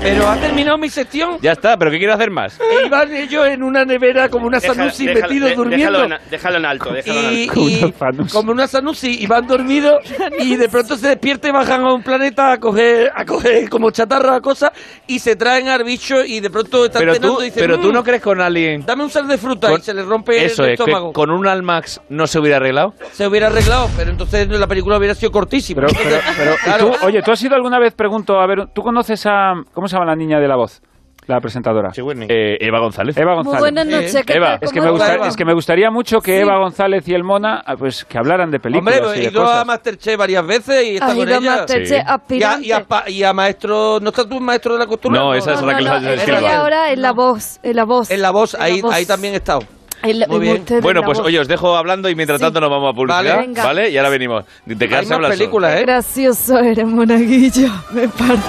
Pero ha terminado mi sección. Ya está, pero ¿qué quiero hacer más? E iban ellos en una nevera como una Deja- Sanusi déjalo- metidos de- durmiendo. Déjalo en, déjalo en alto, déjalo en y, alto. y Como una Sanusi. como una Sanusi y van dormidos y de pronto se despierta y bajan a un planeta a coger a coger como chatarra cosas y se traen al bicho y de pronto están Pero cenando tú, y dicen pero tú "Mm, no crees con alguien... dame un sal de fruta Con- y se le rompe Eso el es, que estómago con un Almax no se hubiera arreglado. se hubiera arreglado pero entonces la película hubiera sido cortísima Pero, pero, pero, ¿y Claro. tú- oye, ¿tú has ido alguna vez, pregunto, a ver, ¿tú conoces a... ¿Cómo se llama la niña de la voz? La presentadora. Eh, Eva González. Eva Muy González. buenas noches. ¿qué Eva, tal? Es que, ¿Cómo me gusta- Eva? es que me gustaría mucho que Sí. Eva González y el Mona ah, pues que hablaran de películas Hombre, he ido cosas. a Masterchef varias veces y está con ido a ella. Masterchef Sí. Y a, y, a, pa- y a maestro, ¿no estás tú maestro de la costura? No, esa es No, la no, que no, les estoy Silva. ahora en la voz, en la voz. En la voz, En ahí, la voz. ahí también he estado. En la- Muy en bien. Bueno, pues voz. oye, os dejo hablando y mientras Sí. tanto nos vamos a publicidad, Vale. Venga. ¿vale? Y ahora venimos. Quedarse más hablando. películas, ¿eh? Gracioso eres, monaguillo. Me parto.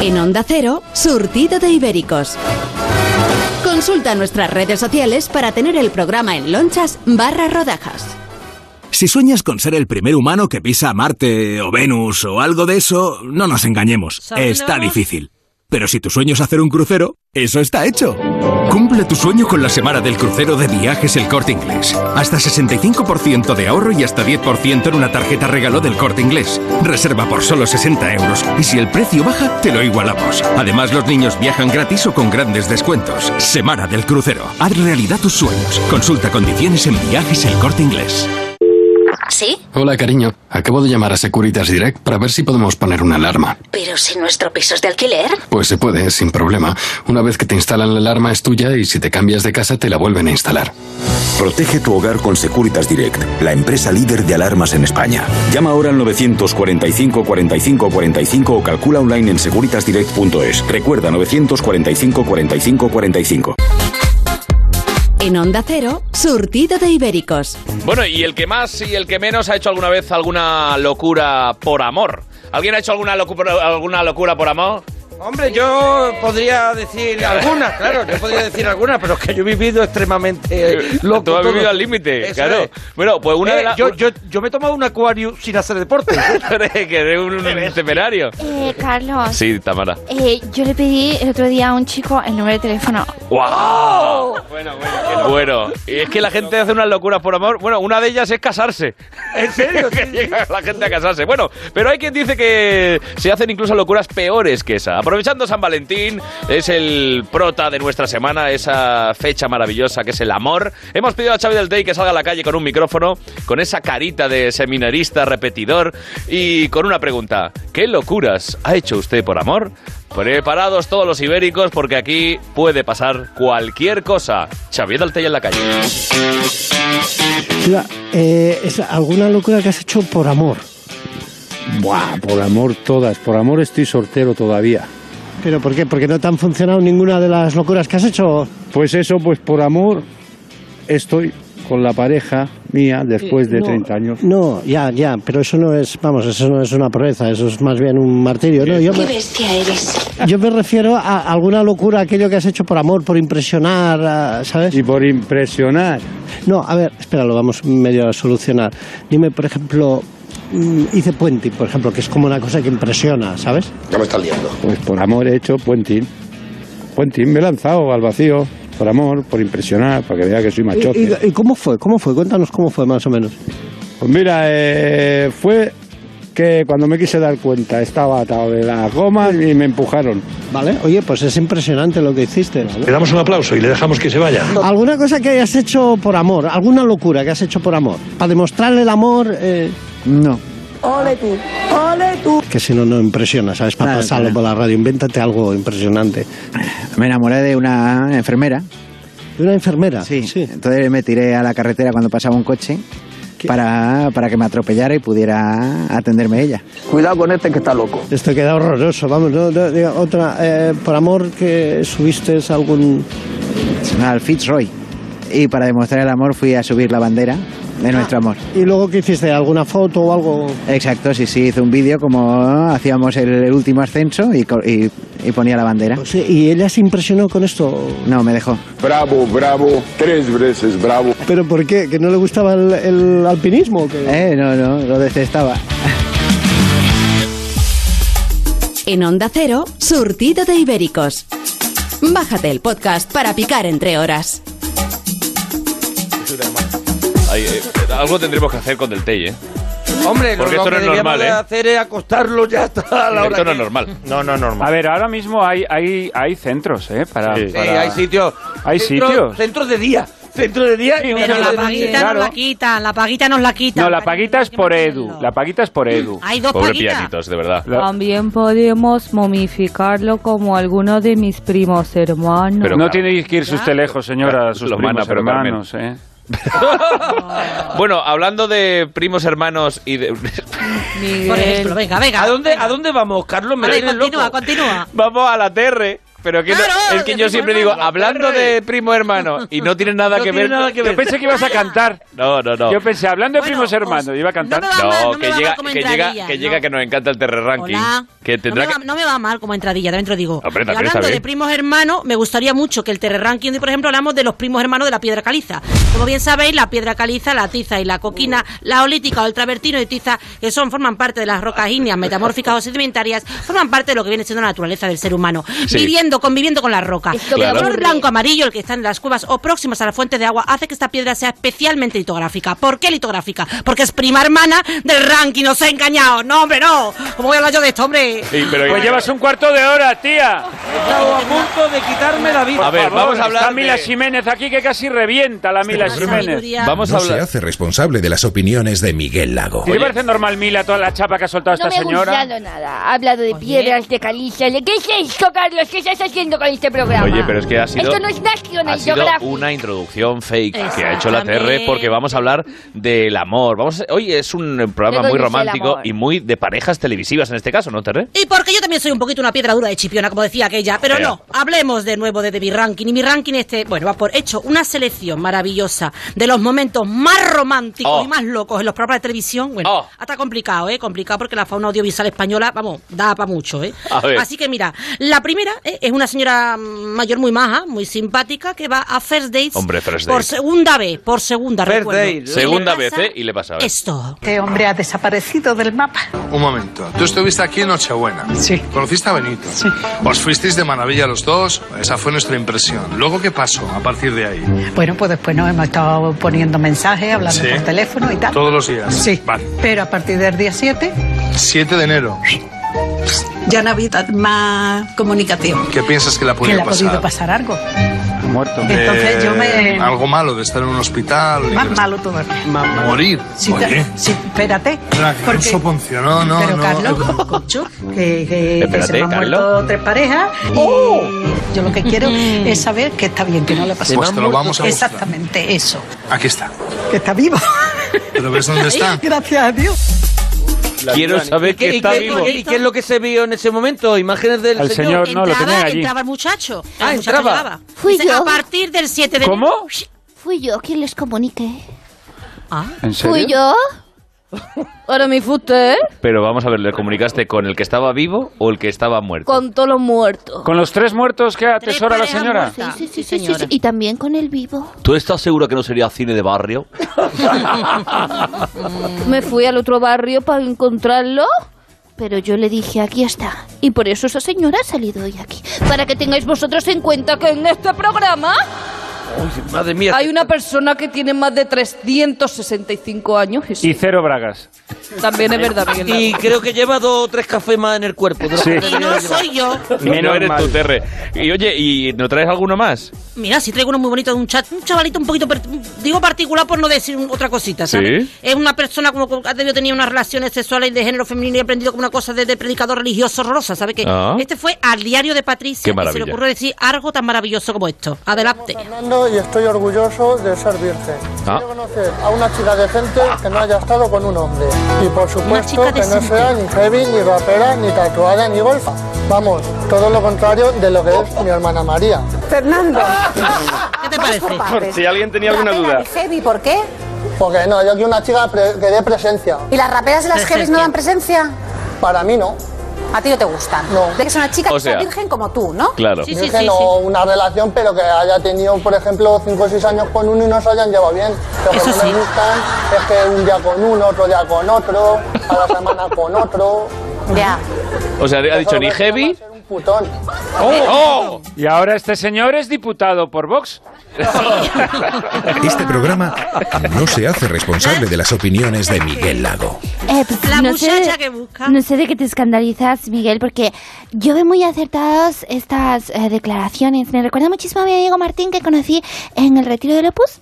En Onda Cero, surtido de ibéricos. Consulta nuestras redes sociales para tener el programa en lonchas barra rodajas. Si sueñas con ser el primer humano que pisa Marte o Venus o algo de eso, no nos engañemos, está difícil. Pero si tu sueño es hacer un crucero, eso está hecho. Cumple tu sueño con la semana del crucero de viajes El Corte Inglés. Hasta 65% de ahorro y hasta 10% en una tarjeta regalo del Corte Inglés. Reserva por solo 60 euros y si el precio baja, te lo igualamos. Además, los niños viajan gratis o con grandes descuentos. Semana del crucero. Haz realidad tus sueños. Consulta condiciones en viajes El Corte Inglés. ¿Sí? Hola, cariño. Acabo de llamar a Securitas Direct para ver si podemos poner una alarma. Pero si nuestro piso es de alquiler. Pues se puede, sin problema. Una vez que te instalan la alarma es tuya y si te cambias de casa te la vuelven a instalar. Protege tu hogar con Securitas Direct, la empresa líder de alarmas en España. Llama ahora al 945 45 45 o calcula online en securitasdirect.es. Recuerda 945 45 45. En Onda Cero, surtido de ibéricos. Bueno, y el que más y el que menos ha hecho alguna vez alguna locura por amor. ¿Alguien ha hecho alguna locura, alguna locura por amor? Hombre, yo podría decir algunas, claro, yo podría decir algunas, pero es que yo he vivido extremadamente loco. Tú has todo. vivido al límite, claro. es. Bueno, pues una Eh, de las... yo, yo, yo me he tomado un acuario sin hacer deporte. que eres un temerario. Eh, Carlos. Sí, Tamara. Eh, yo le pedí el otro día a un chico el número de teléfono. ¡Wow! Bueno, bueno, bueno. Y es que la gente hace unas locuras por amor. Bueno, una de ellas es casarse. ¿En serio? que llega la gente a casarse. Bueno, pero hay quien dice que se hacen incluso locuras peores que esa. Aprovechando San Valentín, es el prota de nuestra semana, esa fecha maravillosa que es el amor. Hemos pedido a Xavi del Tey que salga a la calle con un micrófono, con esa carita de seminarista repetidor y con una pregunta. ¿Qué locuras ha hecho usted por amor? Preparados todos los ibéricos porque aquí puede pasar cualquier cosa. Xavier del Tey en la calle. Mira, eh, es alguna locura que has hecho por amor. Buah, por amor todas. Por amor estoy soltero todavía. ¿Pero por qué? ¿Porque no te han funcionado ninguna de las locuras que has hecho? Pues eso, pues por amor estoy con la pareja mía después de Eh, no, 30 años. No, ya, ya, pero eso no es, vamos, eso no es una proeza, eso es más bien un martirio. No, yo, Qué me, bestia eres. yo me refiero a alguna locura, aquello que has hecho por amor, por impresionar, a- ¿sabes? Y por impresionar. No, a ver, espera, lo vamos medio a solucionar. Dime, por ejemplo, hice puenting, por ejemplo, que es como una cosa que impresiona, ¿sabes? Ya me estás liando. Pues por amor he hecho puenting. Puenting, me he lanzado al vacío. Por amor, por impresionar, para que vea que soy machote. ¿Y, y- y cómo fue? ¿Cómo fue? Cuéntanos cómo fue, más o menos. Pues mira, eh, fue que cuando me quise dar cuenta estaba atado de la goma y me empujaron. Vale, oye, pues es impresionante lo que hiciste. Le damos un aplauso y le dejamos que se vaya. ¿Alguna cosa que hayas hecho por amor? ¿Alguna locura que has hecho por amor? Para demostrarle el amor... eh, No. Ole tú, ole tú. Que si no, no impresiona, ¿sabes? Para Claro, pasarlo claro. por la radio. Invéntate algo impresionante. Me enamoré de una enfermera. ¿De una enfermera? Sí. Entonces me tiré a la carretera cuando pasaba un coche para, para que me atropellara y pudiera atenderme ella. Cuidado con este que está loco. Esto queda horroroso, vamos. no, no, diga, otra, eh, por amor que subiste algún... Al Fitzroy. Y para demostrar el amor fui a subir la bandera de nuestro amor. ¿Y luego qué hiciste? ¿Alguna foto o algo? Exacto, sí, sí, hice un vídeo como hacíamos el, el último ascenso y, y- y ponía la bandera. Sí, ¿Y ella se impresionó con esto? No, me dejó. Bravo, bravo, tres veces bravo. ¿Pero por qué? ¿Que no le gustaba el, el alpinismo? Eh, no, no, lo detestaba. En Onda Cero, surtido de ibéricos. Bájate el podcast para picar entre horas. Ay, eh, algo tendremos que hacer con Del Tey, ¿eh? Hombre, Porque lo, esto lo no que es normal, deberíamos de ¿eh? hacer es acostarlo ya hasta a la hora Esto no que- es normal. No, no es normal. A ver, ahora mismo hay, hay, hay centros, ¿eh? Para, Sí, para- hay sitios. Hay Centros- sitios. Centros de día. Centros de día y Pero centros la de paguita noche. nos la quitan, la paguita nos la quitan. No, la paguita es por Edu. La paguita es por Edu. Hay dos Pobre paguitas. pianitos, de verdad. También podemos momificarlo como alguno de mis primos hermanos. Pero no tiene que irse usted lejos, señora, sus Lo primos pero Carmen. hermanos, ¿eh? Bueno, hablando de primos hermanos y de... Por ejemplo, venga, venga. ¿A dónde, ¿A dónde vamos, Carlos? Me Vale, tienes continúa, loco. continúa. Vamos a la TR. Pero que no- es que yo siempre digo, hablando de primo hermano, y no tiene nada No que tiene ver. nada que ver. Yo pensé que ibas a cantar. No, no, no. Yo pensé, hablando de Bueno, primos hermanos, os- iba a cantar. no mal, que llega, que llega, que no. llega, que nos encanta el TR Ranking. Hola. Que tendrá no, me va, no me va mal como entradilla, también te lo digo. Hombre, y hablando de primos hermanos, me gustaría mucho que el Terre Ranking, por ejemplo, hablamos de los primos hermanos de la piedra caliza. Como bien sabéis, la piedra caliza, la tiza y la coquina, la olítica o el travertino y tiza, que son, forman parte de las rocas ígneas metamórficas o sedimentarias, forman parte de lo que viene siendo la naturaleza del ser humano. Sí. Viviendo, conviviendo con la roca. Esto El color blanco amarillo, el que está en las cuevas o próximas a las fuentes de agua, hace que esta piedra sea especialmente litográfica. ¿Por qué litográfica? Porque es prima hermana del ranking, os he engañado. No, hombre, no. ¿Cómo voy a hablar yo de esto, hombre? Sí, pero- Pues llevas un cuarto de hora, tía. Estaba a punto de quitarme la vida. A ver, vamos a hablar Está Mila de- Jiménez aquí que casi revienta la Mila Jiménez. Vamos a no se hablar... hace responsable de las opiniones de Miguel Lago. ¿Qué te parece normal, Mila, toda la chapa que ha soltado No esta me ha señora? gustado nada. Ha hablado de piedras, de calizas. ¿De qué es esto, Carlos? ¿Qué es estás haciendo con este programa? Oye, pero es que ha sido, Esto no es National ha sido Geographic. una introducción fake que ha hecho la TR porque vamos a hablar del amor. Vamos a- hoy es un programa ¿De muy el romántico amor? y muy de parejas televisivas en este caso, ¿no, TR? Y porque yo también soy un poquito una piedra dura de chipiona, como decía aquella. Pero Ea. no, hablemos de nuevo de, de mi ranking. Y mi ranking este, bueno, va por hecho una selección maravillosa de los momentos más románticos Oh. y más locos en los programas de televisión. Bueno, hasta complicado, ¿eh? Complicado porque la fauna audiovisual española, vamos, da para mucho, ¿eh? A ver. Así que mira, la primera ¿eh? es una señora mayor muy maja, muy simpática, que va a First Dates Hombre, First por segunda vez, por segunda, First recuerdo. Date. Segunda vez, ¿eh? Y le pasa. Esto. Este hombre ha desaparecido del mapa. Un momento. Tú estuviste aquí en Nochebuena. Sí. ¿Conociste a Benito? Sí. Os fuisteis de maravilla los dos. Esa fue nuestra impresión. Luego, ¿qué pasó a partir de ahí? Bueno, pues después nos hemos estado poniendo mensajes, hablando Sí. por teléfono y tal. Todos los días. Sí. Vale. Pero a partir del día 7 7 de enero. Ya no ha habido más comunicación. ¿Qué piensas que le ha Que podido le ha pasar? podido pasar algo. Muerto. Entonces yo me- Algo malo de estar en un hospital. y Más que- malo todavía. Morir. Sí, te- Oye. sí, espérate. Que Porque- un soponcio. No, no, pero no. Carlos, concho, que, que- que Espérate, se me han Carlos. muerto tres parejas y yo lo que quiero es saber que está bien, que no le pasa Pues te lo vamos a. Exactamente, eso. Aquí está. Que está vivo. ¿Pero ves dónde está? Gracias a Dios. Quiero saber ¿Y qué- que y está qué- vivo. ¿Y qué es lo que se vio en ese momento? Imágenes del El señor. señor, no, lo tenían allí. Entraba el muchacho. Ah, el muchacho entraba. llegaba. Fui Dice, yo. A partir del 7 de ¿Cómo? Fui yo quien les comuniqué. ¿En serio? ¿Fui yo? Ahora me fuiste, ¿eh? Pero vamos a ver, ¿le comunicaste con el que estaba vivo o el que estaba muerto? Con todos los muertos. ¿Con los tres muertos que atesora la señora? Sí, sí, sí, sí, sí, sí. Y también con el vivo. ¿Tú estás seguro que no sería cine de barrio? Me fui al otro barrio para encontrarlo. Pero yo le dije, aquí está. Y por eso esa señora ha salido hoy aquí. Para que tengáis vosotros en cuenta que en este programa Madre mía. hay una persona que tiene más de 365 años. Y Y cero bragas. también es verdad, Miguel. Y creo que lleva dos o tres cafés más en el cuerpo. de Sí. Y no soy yo. No, Menos no eres tú, Terre. Y oye, ¿y no traes alguno más? Mira, si traigo uno muy bonito de un chat, un chavalito un poquito, per- digo particular por no decir otra cosita, ¿sabes? ¿Sí? Es una persona como que ha debido tener unas relaciones sexuales de género femenino y ha aprendido como una cosa de, de predicador religioso horrorosa, ¿sabes? Que Ah. este fue al diario de Patricia Qué y se le ocurrió decir algo tan maravilloso como esto. Adelante. Fernando y estoy orgulloso de ser virgen. Ah. Quiero conocer a una chica decente que no haya estado con un hombre. Y por supuesto que no sea ni heavy, ni rapera, ni tatuada, ni golfa. Vamos, todo lo contrario de lo que es mi hermana María. Fernando. ¿Qué te parece? Por si alguien tenía alguna duda. Heavy, ¿por qué? Porque no, yo quiero una chica que dé presencia. ¿Y las raperas y las heavies no dan presencia? Para mí no. A ti no te gustan. No. De que es una chica O que sea virgen como tú, ¿no? Claro. Virgen o una relación, pero que haya tenido, por ejemplo, 5 o 6 años con uno y no se hayan llevado bien. Lo que Eso no sí. me gustan es que un día con uno, otro día con otro, a la semana con otro. Ya. O sea, ha dicho ni heavy. Putón. ¡Oh! Y ahora este señor es diputado por Vox. Este programa no se hace responsable de las opiniones de Miguel Lago. Eh, pues, La no sé, muchacha que busca. No sé de qué te escandalizas, Miguel, porque yo veo muy acertadas estas eh, declaraciones. Me recuerda muchísimo a mi amigo Martín que conocí en el retiro de Opus.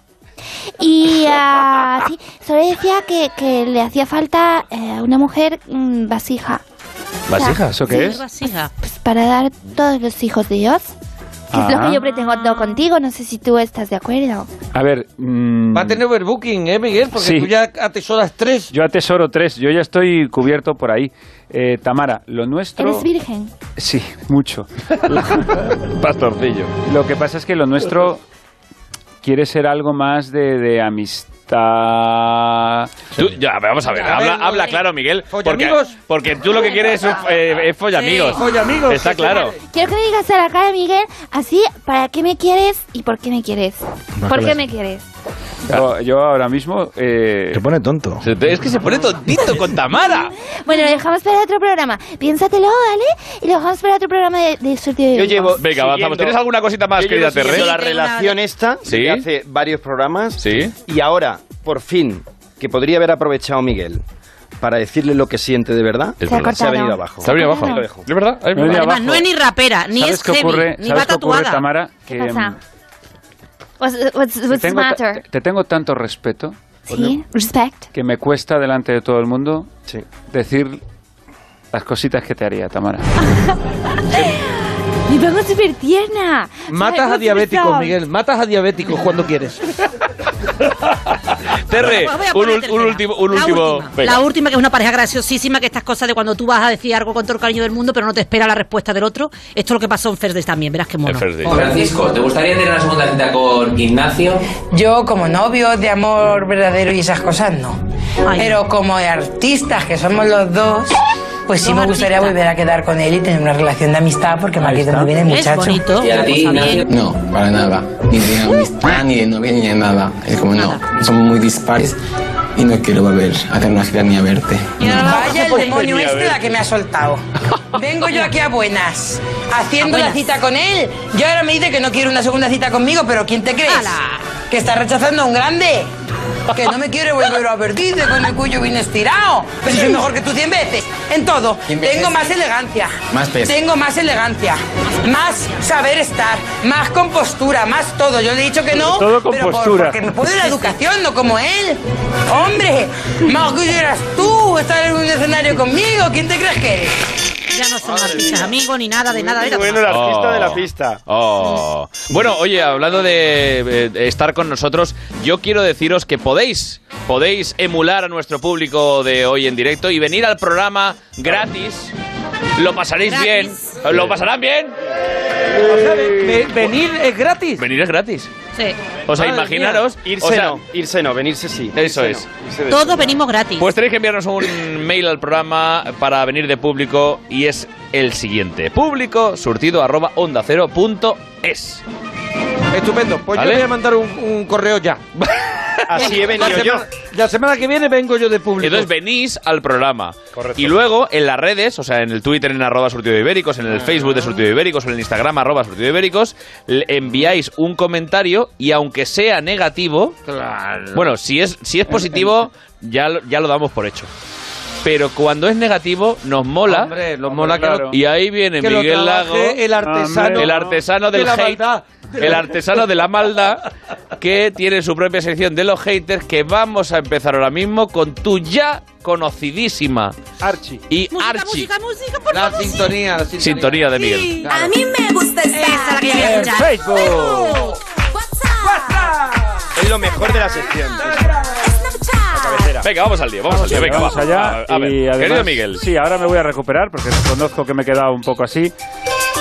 Y ah, sí, solo decía que, que le hacía falta eh, una mujer mm, vasija ¿Vasija? ¿Eso qué es? Vasija. pues, para dar todos los hijos de Dios. Que es lo Ah. que yo pretendo contigo. No sé si tú estás de acuerdo. A ver. mm, Va a tener overbooking, ¿eh, Miguel? Porque Sí. tú ya atesoras tres. Yo atesoro tres. Yo ya estoy cubierto por ahí. Eh, Tamara, lo nuestro. ¿Eres virgen? Sí, mucho. Pastorcillo. Lo que pasa es que lo nuestro quiere ser algo más de, de amistad. Tú- ya, vamos a ver, A habla, ver, habla claro, Miguel. Porque, ¿follamigos? porque tú lo que quieres es, eh, es follamigos. Sí, follamigos, Está claro. Quiero que me digas a la cara, Miguel, así, ¿para qué me quieres y por qué me quieres? ¿Por qué me quieres? Yo, yo ahora mismo. eh, Se pone tonto. Se- Es que se pone tontito con Tamara. Bueno, lo dejamos para otro programa. Piénsatelo, ¿vale? Y lo dejamos para otro programa de, de sorteo Yo llevo. Venga, avanzamos. ¿Tienes alguna cosita más, yo querida Terre? la relación esta Sí. desde hace varios programas. Sí. Y ahora, por fin, que podría haber aprovechado Miguel para decirle lo que siente de verdad, Se ha verdad. se ha venido abajo. Se ha venido abajo. Ahí lo dejo. ¿Es verdad? Ya Además, abajo. no es ni rapera, ni ¿Sabes es qué heavy, ocurre, ni ¿sabes va qué ocurre, tatuada. Tamara? ¿Qué Que, pasa? What's, what's, te, what's the tengo, matter? te- te tengo tanto respeto Sí, respect. que me cuesta delante de todo el mundo Sí. decir las cositas que te haría, Tamara. Me pongo súper tierna. Matas a diabéticos. Miguel. Matas a diabéticos cuando quieres. Terre, un, último... Un La último última. La última, que es una pareja graciosísima, que estas cosas de cuando tú vas a decir algo con todo el cariño del mundo, pero no te espera la respuesta del otro. Esto es lo que pasó en Thursdays también, verás qué mono. Francisco, ¿te gustaría tener una segunda cita con Ignacio? Yo como novio de amor verdadero y esas cosas no. Pero como de artistas que somos los dos, pues sí me gustaría volver a quedar con él y tener una relación de amistad porque me ha quedado muy bien el Es muchacho. bonito, ¿Y a ti? No, para nada. Ni de amistad, ni de novia, ni de nada. Es como no, somos muy dispares y no quiero volver a tener una gira ni a verte. Vaya el demonio este la que me ha soltado. Vengo yo aquí a buenas, haciendo la cita con él. Y ahora me dice que no quiere una segunda cita conmigo, pero ¿quién te crees? Que está rechazando a un grande. Que no me quiere volver a ver, dice, con el cuello bien estirado. Pero soy mejor que tú cien veces. En todo. Tengo más elegancia. Más peso. Tengo más elegancia. Más saber estar. Más compostura. Más todo. Yo le he dicho que no. Todo pero por- porque me puedo la educación, no como él. Hombre, más orgullo eras tú estar en un escenario conmigo. ¿Quién te crees que eres? Ya no son artistas amigos ni nada de nada. de. Bueno, el artista Oh. de la pista. Oh. Bueno, oye, hablando de eh, estar con nosotros, yo quiero deciros que podéis, podéis emular a nuestro público de hoy en directo y venir al programa gratis. Lo pasaréis Gratis. bien. ¿Lo pasarán bien? O sea, ve- ve- venir es gratis. Venir es gratis. Sí. O sea, Madre imaginaros. Irse o sea, no, irse no, venirse sí. Eso Irse es. no, irse de- Todos venimos gratis. Pues tenéis que enviarnos un mail al programa para venir de público y es el siguiente: público surtido arroba onda cero punto es. Estupendo. Pues ¿Vale? yo voy a mandar un, un correo ya. Así he venido la yo. semana, La semana que viene vengo yo de público. Entonces venís al programa. Correcto. Y luego en las redes, o sea, en el Twitter en arroba surtido de ibéricos, en el Facebook de surtido de ibéricos, o en el Instagram arroba surtido de ibéricos, le enviáis un comentario y aunque sea negativo, bueno, si es, si es positivo, ya, ya lo damos por hecho. Pero cuando es negativo, nos mola. Hombre, nos mola que lo- Y ahí viene que Miguel Lago, el artesano el artesano de del hate, maldad. el artesano de la maldad, que tiene su propia sección de los haters, que vamos a empezar ahora mismo con tu ya conocidísima Archie. y Música, Archie. música, música, por La favor, sí. sintonía, la sintonía. Sintonía de Miguel. A mí me gusta esta. En escuchar. Facebook. Es lo mejor de la sección. La. Venga, vamos al día, vamos, al día. Venga, Vamos va. allá. A, a ver, y además- querido Miguel. Sí, ahora me voy a recuperar porque reconozco que me he quedado un poco así.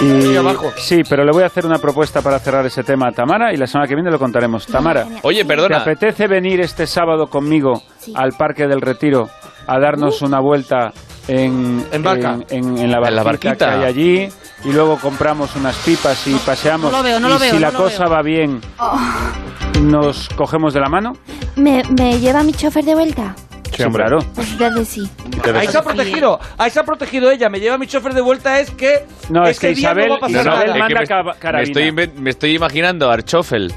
Y, abajo. Sí, pero le voy a hacer una propuesta para cerrar ese tema a Tamara y la semana que viene lo contaremos. Tamara, Oye, ¿te perdona. apetece venir este sábado conmigo al Parque del Retiro a darnos una vuelta en, En barca. en, en- en la En la barquita que barquita. hay allí y luego compramos unas pipas y paseamos? no lo veo, no lo y veo, si no la lo cosa veo. va bien, nos cogemos de la mano. ¿Me, me lleva mi chofer de vuelta? Sí, claro. Pues sí. Ahí se ha protegido, ahí se ha protegido ella. Me lleva mi chofer de vuelta es que No, es ese que día Isabel- no va a pasar Isabel nada. Es manda que me, me estoy, me estoy imaginando a Archofel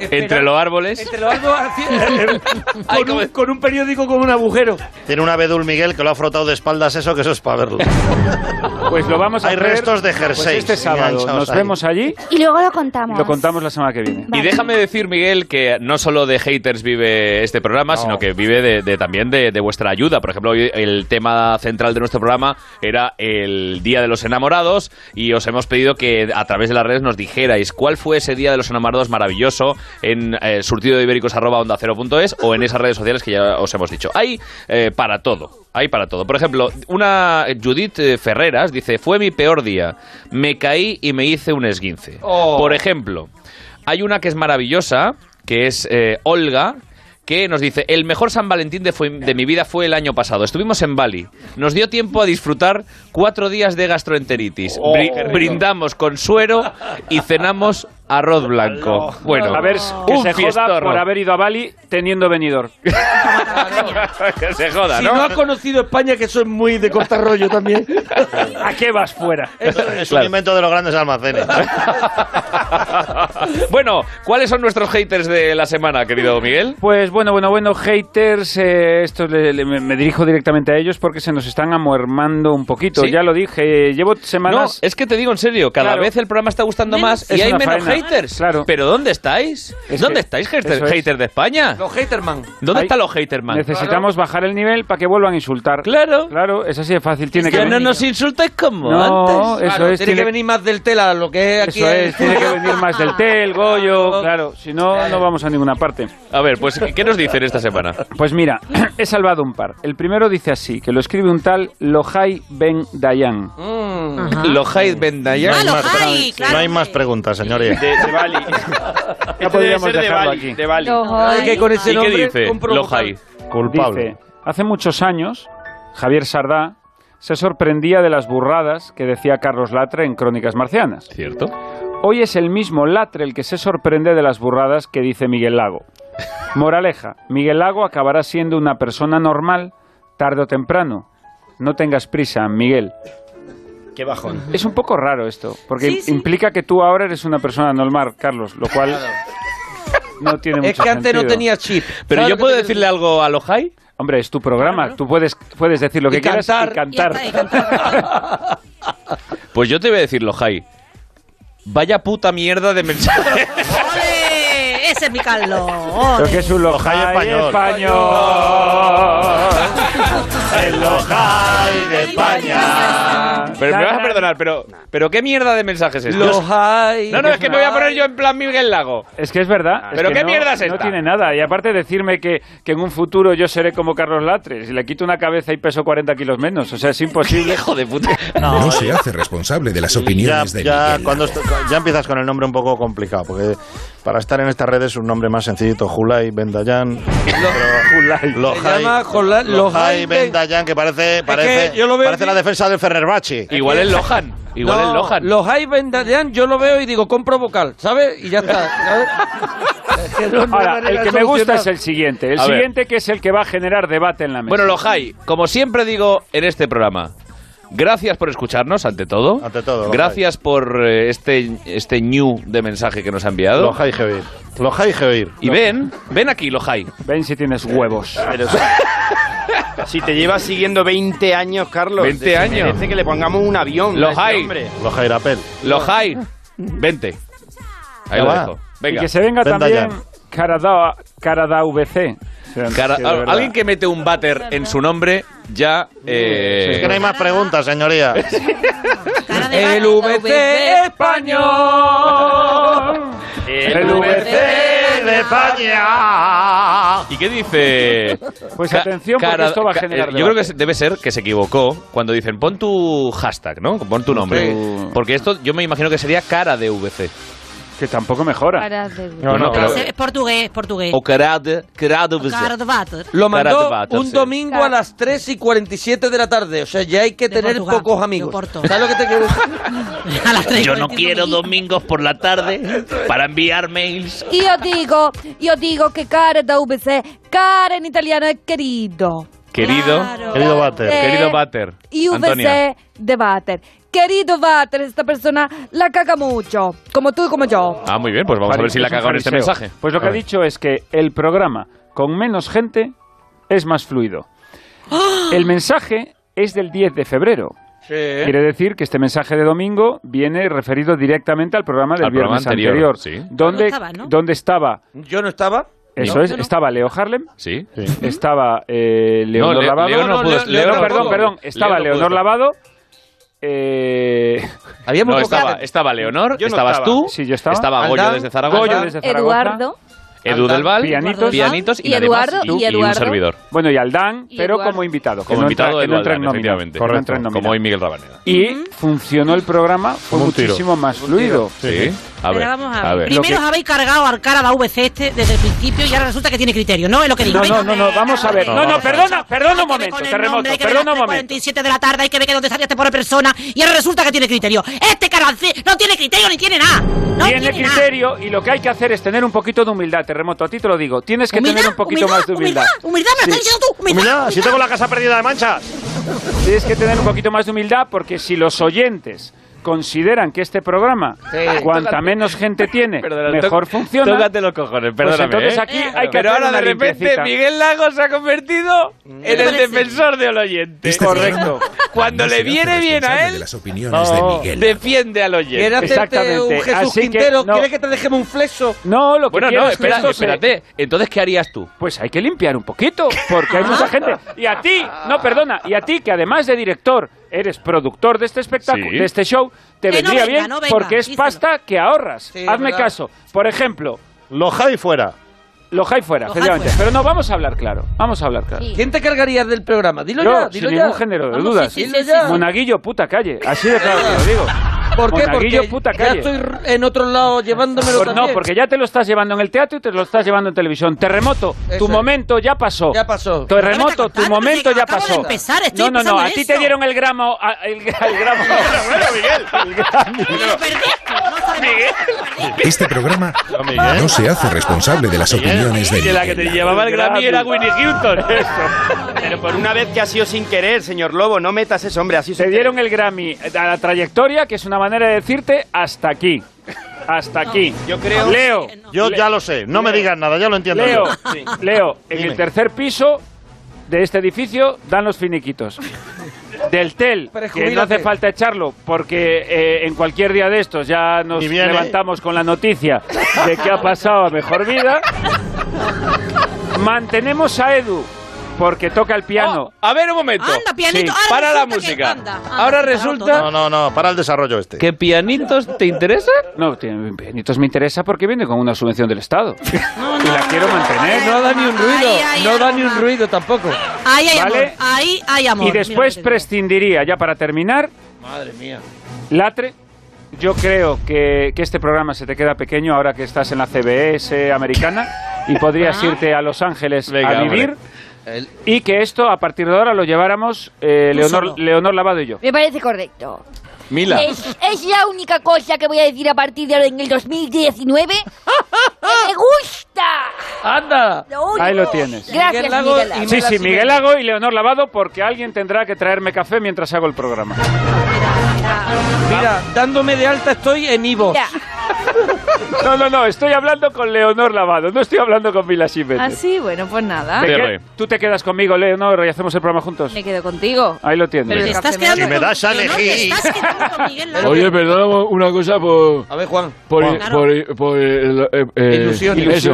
entre los árboles. Entre los árboles, con, un, con un periódico con un agujero. Tiene un abedul Miguel que lo ha frotado de espaldas eso, que eso es para verlo. Pues lo vamos a Hay hacer, restos de pues jerseys este sábado nos ahí. vemos allí Y luego lo contamos. lo contamos la semana que viene. Y déjame decir, Miguel, que no solo de haters vive este programa, sino que vive de, de- también de, de vuestra ayuda. Por ejemplo, hoy el tema central de nuestro programa era el Día de los Enamorados y os hemos pedido que a través de las redes nos dijerais cuál fue ese Día de los Enamorados maravilloso en eh, surtido de ibéricos arroba onda cero punto es o en esas redes sociales que ya os hemos dicho. Hay eh, para todo. Hay para todo. Por ejemplo, una Judith eh, Ferreras dice, fue mi peor día. Me caí y me hice un esguince. Oh. Por ejemplo, hay una que es maravillosa, que es eh, Olga, que nos dice, el mejor San Valentín de, fue- de mi vida fue el año pasado. Estuvimos en Bali. Nos dio tiempo a disfrutar cuatro días de gastroenteritis. Oh, Bri- brindamos con suero y cenamos arroz blanco. Bueno, a ver que un se joda por haber ido a Bali teniendo venidor. que se joda, Si ¿no? no has conocido España, que eso es muy de corta rollo también. ¿A qué vas fuera? Es un invento de los grandes almacenes. bueno, ¿cuáles son nuestros haters de la semana, querido Miguel? Pues bueno, bueno, bueno, haters, eh, esto le- le- me me dirijo directamente a ellos porque se nos están amuermando un poquito. ¿Sí? Ya lo dije, llevo No, semanas... es que te digo en serio, cada Claro. vez el programa está gustando más Es y hay menos faena. haters. Claro. ¿Pero dónde estáis? Es ¿Dónde que- estáis, hater- eso es. haters de España? Los haterman. ¿Dónde Hay- están los haterman? Necesitamos bajar el nivel para que vuelvan a insultar. Claro. Claro, es así de fácil. Tiene que Ya no nos insultáis como No, antes. eso Claro, es. tiene, que venir más del tela, lo que es aquí. Eso es, tiene que venir más del tel, Goyo, claro, si no, no vamos a ninguna parte. A ver, pues, ¿qué nos dicen esta semana? Pues mira, he salvado un par. El primero dice así, que lo escribe un tal Lohai Ben Dayan. Lohai Ben Dayan. No hay, Ah, más, no hay más preguntas, señoría. De, de Bali. Podríamos dejarlo aquí. Ay, que con ese ¿Y qué nombre dice compro Lohai? Culpable. Dice, hace muchos años, Javier Sardá se sorprendía de las burradas que decía Carlos Latre en Crónicas Marcianas. ¿Cierto? Hoy es el mismo Latre el que se sorprende de las burradas que dice Miguel Lago. Moraleja, Miguel Lago acabará siendo una persona normal tarde o temprano. No tengas prisa, Miguel. Qué bajón. Es un poco raro esto, porque Sí, sí. implica que tú ahora eres una persona normal, Carlos, lo cual no tiene mucho Es que antes no tenía chip. ¿Pero ¿Sabes yo puedo te- decirle algo a Lohai? Hombre, es tu programa, tú puedes, puedes decir lo que quieras cantar. y cantar. Y. Pues yo te voy a decir, Lohai. Vaya puta mierda de mensaje. ¡Ole! Ese es mi Carlos. Que es un Lojai español. español. El Lojai de España. Pero me vas a perdonar, pero, pero ¿qué mierda de mensaje es este? Lohai. No, no, es que me voy a poner yo en plan Miguel Lago. Es que es verdad. es ¿Pero que qué no- mierda es No esta? tiene nada. Y aparte decirme que, que en un futuro yo seré como Carlos Latre. Si le quito una cabeza y peso 40 kilos menos. O sea, es imposible. Hijo de puta. No se hace responsable de las Ya, opiniones de ya, Miguel. cuando esto- ya empiezas con el nombre un poco complicado, porque para estar en estas redes un nombre más sencillito, Julai Bendayan. Se llama Jola- Lohai Lohai Ben- Bendayan, que parece, parece, yo lo veo parece la defensa del Ferrerbacci. Igual es Lohan. Igual No, es Lohan. Los Bendayan, yo lo veo y digo, compro vocal, ¿sabes? Y ya está. Ahora, el que me gusta es el siguiente. El A ver. siguiente que es el que va a generar debate en la mesa. Bueno, Lohai, como siempre digo en este programa, gracias por escucharnos, ante todo. Ante todo. Gracias por eh, este, este new de mensaje que nos ha enviado. Lohai Geoir. Lohai Geoir. Y ven, ven aquí, Lohai. Ven si tienes huevos. Pero si te llevas siguiendo 20 años, Carlos. 20 se años. merece que le pongamos un avión. A este hombre. Lohai Rapel. Lohai, vente. Ahí Ya lo va. dejo. Y Venga. que se venga Ven, también Dayan. Carada, Carada VC. Cara- alguien que mete un váter en su nombre ya... eh, Es que no hay más preguntas, señoría. El VC español. El VC de España. ¿Y qué dice? Pues atención, porque esto va a generar eh, Yo creo que debe ser que se equivocó cuando dicen pon tu hashtag, ¿no? Pon tu nombre. Porque esto yo me imagino que sería cara de VC. Que tampoco mejora. No, no, pero- Es portugués, es portugués. O cara de, cara de VC. Cara de váter. Lo mandó váter, un sí. domingo a las 3 y 47 de la tarde. O sea, ya hay que De tener Portugal, pocos amigos. ¿Sabes lo que te quiero decir? A las tres y Yo no 45 quiero domingos por la tarde para enviar mails. Y yo digo, yo digo que cara da VC, cara en italiano es querido. Querido, Claro. Querido Bater. Eh, querido Bater. Y Antonia. VC de váter. Querido váter, esta persona la caga mucho, como tú y como yo. Ah, muy bien, pues vamos a ver si la cago en este mensaje. Pues lo que ha dicho es que el programa con menos gente es más fluido. El mensaje es del 10 de febrero. Quiere decir que este mensaje de domingo viene referido directamente al programa del Al programa viernes anterior, anterior, sí. donde, No estaba, ¿no? donde estaba, Yo no estaba. eso No, es, yo no. estaba Leo Harlem, Sí. estaba eh, Leonor No, Le- Lavado, Leo no No, pudo- Leo- Leo Leo no perdón, pudo- perdón, estaba Leo no pudo Leonor estar. Lavado, eh, Había muy No, estaba, estaba Leonor, Yo no estabas estaba. tú, Sí, yo estaba. estaba Goyo Aldán, desde Zaragoza, Goyo desde Zaragoza, Eduardo. Edu Aldán, del Val, Pianitos. pianitos y, Y Eduardo, tú y Eduardo. un servidor. bueno, y Aldán, Y pero Eduardo. como invitado, Como invitado no entra en Eduardo, nómina. efectivamente. Que no entra en nómina. Como hoy Miguel Rabaneda. Y funcionó el programa, fue muchísimo más fluido. Sí. A ver, vamos a ver. a ver. Primero que- os habéis cargado al cara la VC este desde el principio y ahora resulta que tiene criterio, ¿no? Es lo que digo. No, no, no, no, vamos a ver. No, no, perdona, perdona un momento, terremoto, nombre, hay que ver perdona un momento. 47 de la tarde, hay que ver que dónde saliste por persona y ahora resulta que tiene criterio. Este carancé no tiene criterio ni tiene nada. No tiene tiene, nada. criterio y lo que hay que hacer es tener un poquito de humildad, terremoto. A ti te lo digo. Tienes que Humildad, tener un poquito humildad, más de humildad. Humildad, me lo estás diciendo tú. Humildad. Mira, si tengo la casa perdida de manchas. Tienes que tener un poquito más de humildad porque si los oyentes consideran que este programa, cuanta tócate. menos gente tiene, mejor tó- funciona. Tócate los cojones, Pues perdóname. entonces ¿eh? aquí hay que Pero hacer ahora una de repente limpiecita. Miguel Lago se ha convertido en el parece? defensor del oyente. Este Correcto. Cuando no le viene bien a él, de las opiniones de Miguel. defiende al oyente. ¿Quiere hacerte un Jesús Así que, Quintero? no. ¿Quiere que te dejemos un flexo? No, lo que Bueno, no, es que espera, espérate. Entonces, ¿qué harías tú? Pues hay que limpiar un poquito, porque hay mucha gente. Y a ti, no, perdona, y a ti que además de director eres productor de este espectáculo, Sí. de este show, te Que no vendría venga, bien no venga, porque es díselo. pasta que ahorras. Sí, Hazme verdad. caso. Por ejemplo, Lo high fuera. lo high fuera, efectivamente. fuera. Pero no, vamos a hablar claro. Vamos a hablar claro. ¿Quién te cargarías del programa? Dilo Yo, ya, sin dilo ya. ningún género de Vamos, dudas. sí, sí, Dilo sí, ya. sí. Monaguillo, puta calle. Así de claro te lo digo. ¿Por qué? Monaguillo, Porque puta ya calle. estoy en otro lado llevándomelo Por- también. no, porque ya te lo estás llevando en el teatro y te lo estás llevando en televisión. Terremoto, Eso tu es. momento ya pasó. Ya pasó. Terremoto, tu momento ya acabo de pasó. empezar, estoy no, no, no, empezando a ti eso. te dieron el gramo. a- El, el gramo. bueno, Miguel. El Grammy. Este programa Miguel. no se hace responsable de las opiniones de Que la que te llevaba el Grammy era Winnie Houston. Pero por una vez que ha sido sin querer, señor Lobo, no metas ese hombre así. Te dieron el Grammy a la trayectoria, que es una manera de decirte hasta aquí. Hasta aquí. Yo creo- Leo. Yo ya lo sé, no me digas nada, ya lo entiendo. Leo, yo. Leo, en Dime. el tercer piso de este edificio dan los finiquitos. Del TEL, que no hace falta echarlo, porque eh, en cualquier día de estos ya nos Ni viene. levantamos con la noticia de que ha pasado a mejor vida. Mantenemos a Edu, porque toca el piano. A ver un momento. Anda, pianito. Sí, ahora para la resulta que- música. anda, anda, Ahora que resulta No, no, no, para el desarrollo este. que pianitos te interesa. No, tiene- pianitos me interesa porque viene con una subvención del Estado. y la quiero mantener. No da ni un ruido, Ay, ay, no da ni un ruido tampoco. Ahí hay ¿Vale? amor. Ahí hay amor. Y después prescindiría, ya para terminar, Madre mía. Latre. Yo creo que, que este programa se te queda pequeño ahora que estás en la CBS americana y podrías irte a Los Ángeles Venga, a hombre. vivir. Y que esto, a partir de ahora, lo lleváramos eh, Leonor. Leonor Lavado y yo. Me parece correcto. Mila. Es, es la única cosa que voy a decir a partir de ahora en el 2019 que me gusta. ¡Anda! Lo. Ahí lo tienes. Gracias, Miguel Lago Miguel Lago. Sí, sí. Miguel Lago y Leonor Lavado, porque alguien tendrá que traerme café mientras hago el programa. Mira, dándome de alta estoy en Ivo. No, no, no, estoy hablando con Leonor Lavado, no estoy hablando con Mila Jiménez. Ah, sí, bueno, pues nada. ¿De qué? Cierre. ¿Tú te quedas conmigo, Leonor, y hacemos el programa juntos? Me quedo contigo. Ahí lo tienes. Pero Te el estás café quedando Si me das a elegir. Oye, perdona una cosa por... A ver, Juan. Por, Juan. Claro. por, por el, eh, eh, Ilusiones.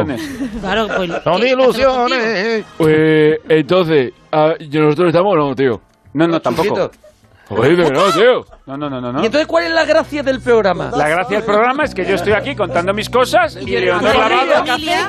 Claro, pues. Son ilusiones. Pues, entonces, ah, ¿y nosotros estamos o no, tío? No, no, tampoco. Joder, de verdad, tío. No, no, no, no. no. ¿Y entonces cuál es la gracia del programa? La gracia del programa es que yo estoy aquí contando mis cosas y Leonor Lavado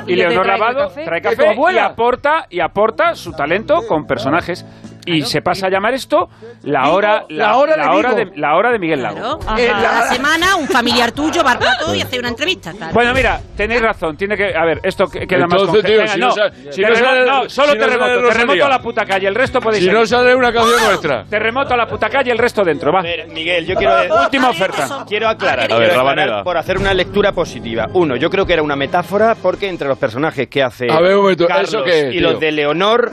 y Leonor Lavado café. trae ¿De tu café y abuela? aporta y aporta su talento con personajes y se pasa a llamar esto la Vigo, hora la hora de hora Vigo. de la hora de Miguel Lago. Claro. Eh, la- la semana, un familiar tuyo va plato y hace una entrevista. claro. Bueno, mira, tenéis razón, tiene que a ver, esto que- queda más Entonces, tío, si no, no sa- si no terremoto- sale- no, solo si no sale terremoto, a la puta calle, el resto podéis Si no sale una canción nuestra. Terremoto a la puta calle, el resto dentro, va. A ver, Miguel, yo quiero... Última oferta. Quiero aclarar, A ver, quiero aclarar por hacer una lectura positiva. Uno, yo creo que era una metáfora porque entre los personajes que hace A ver, un momento, Carlos ¿eso qué es, y los de Leonor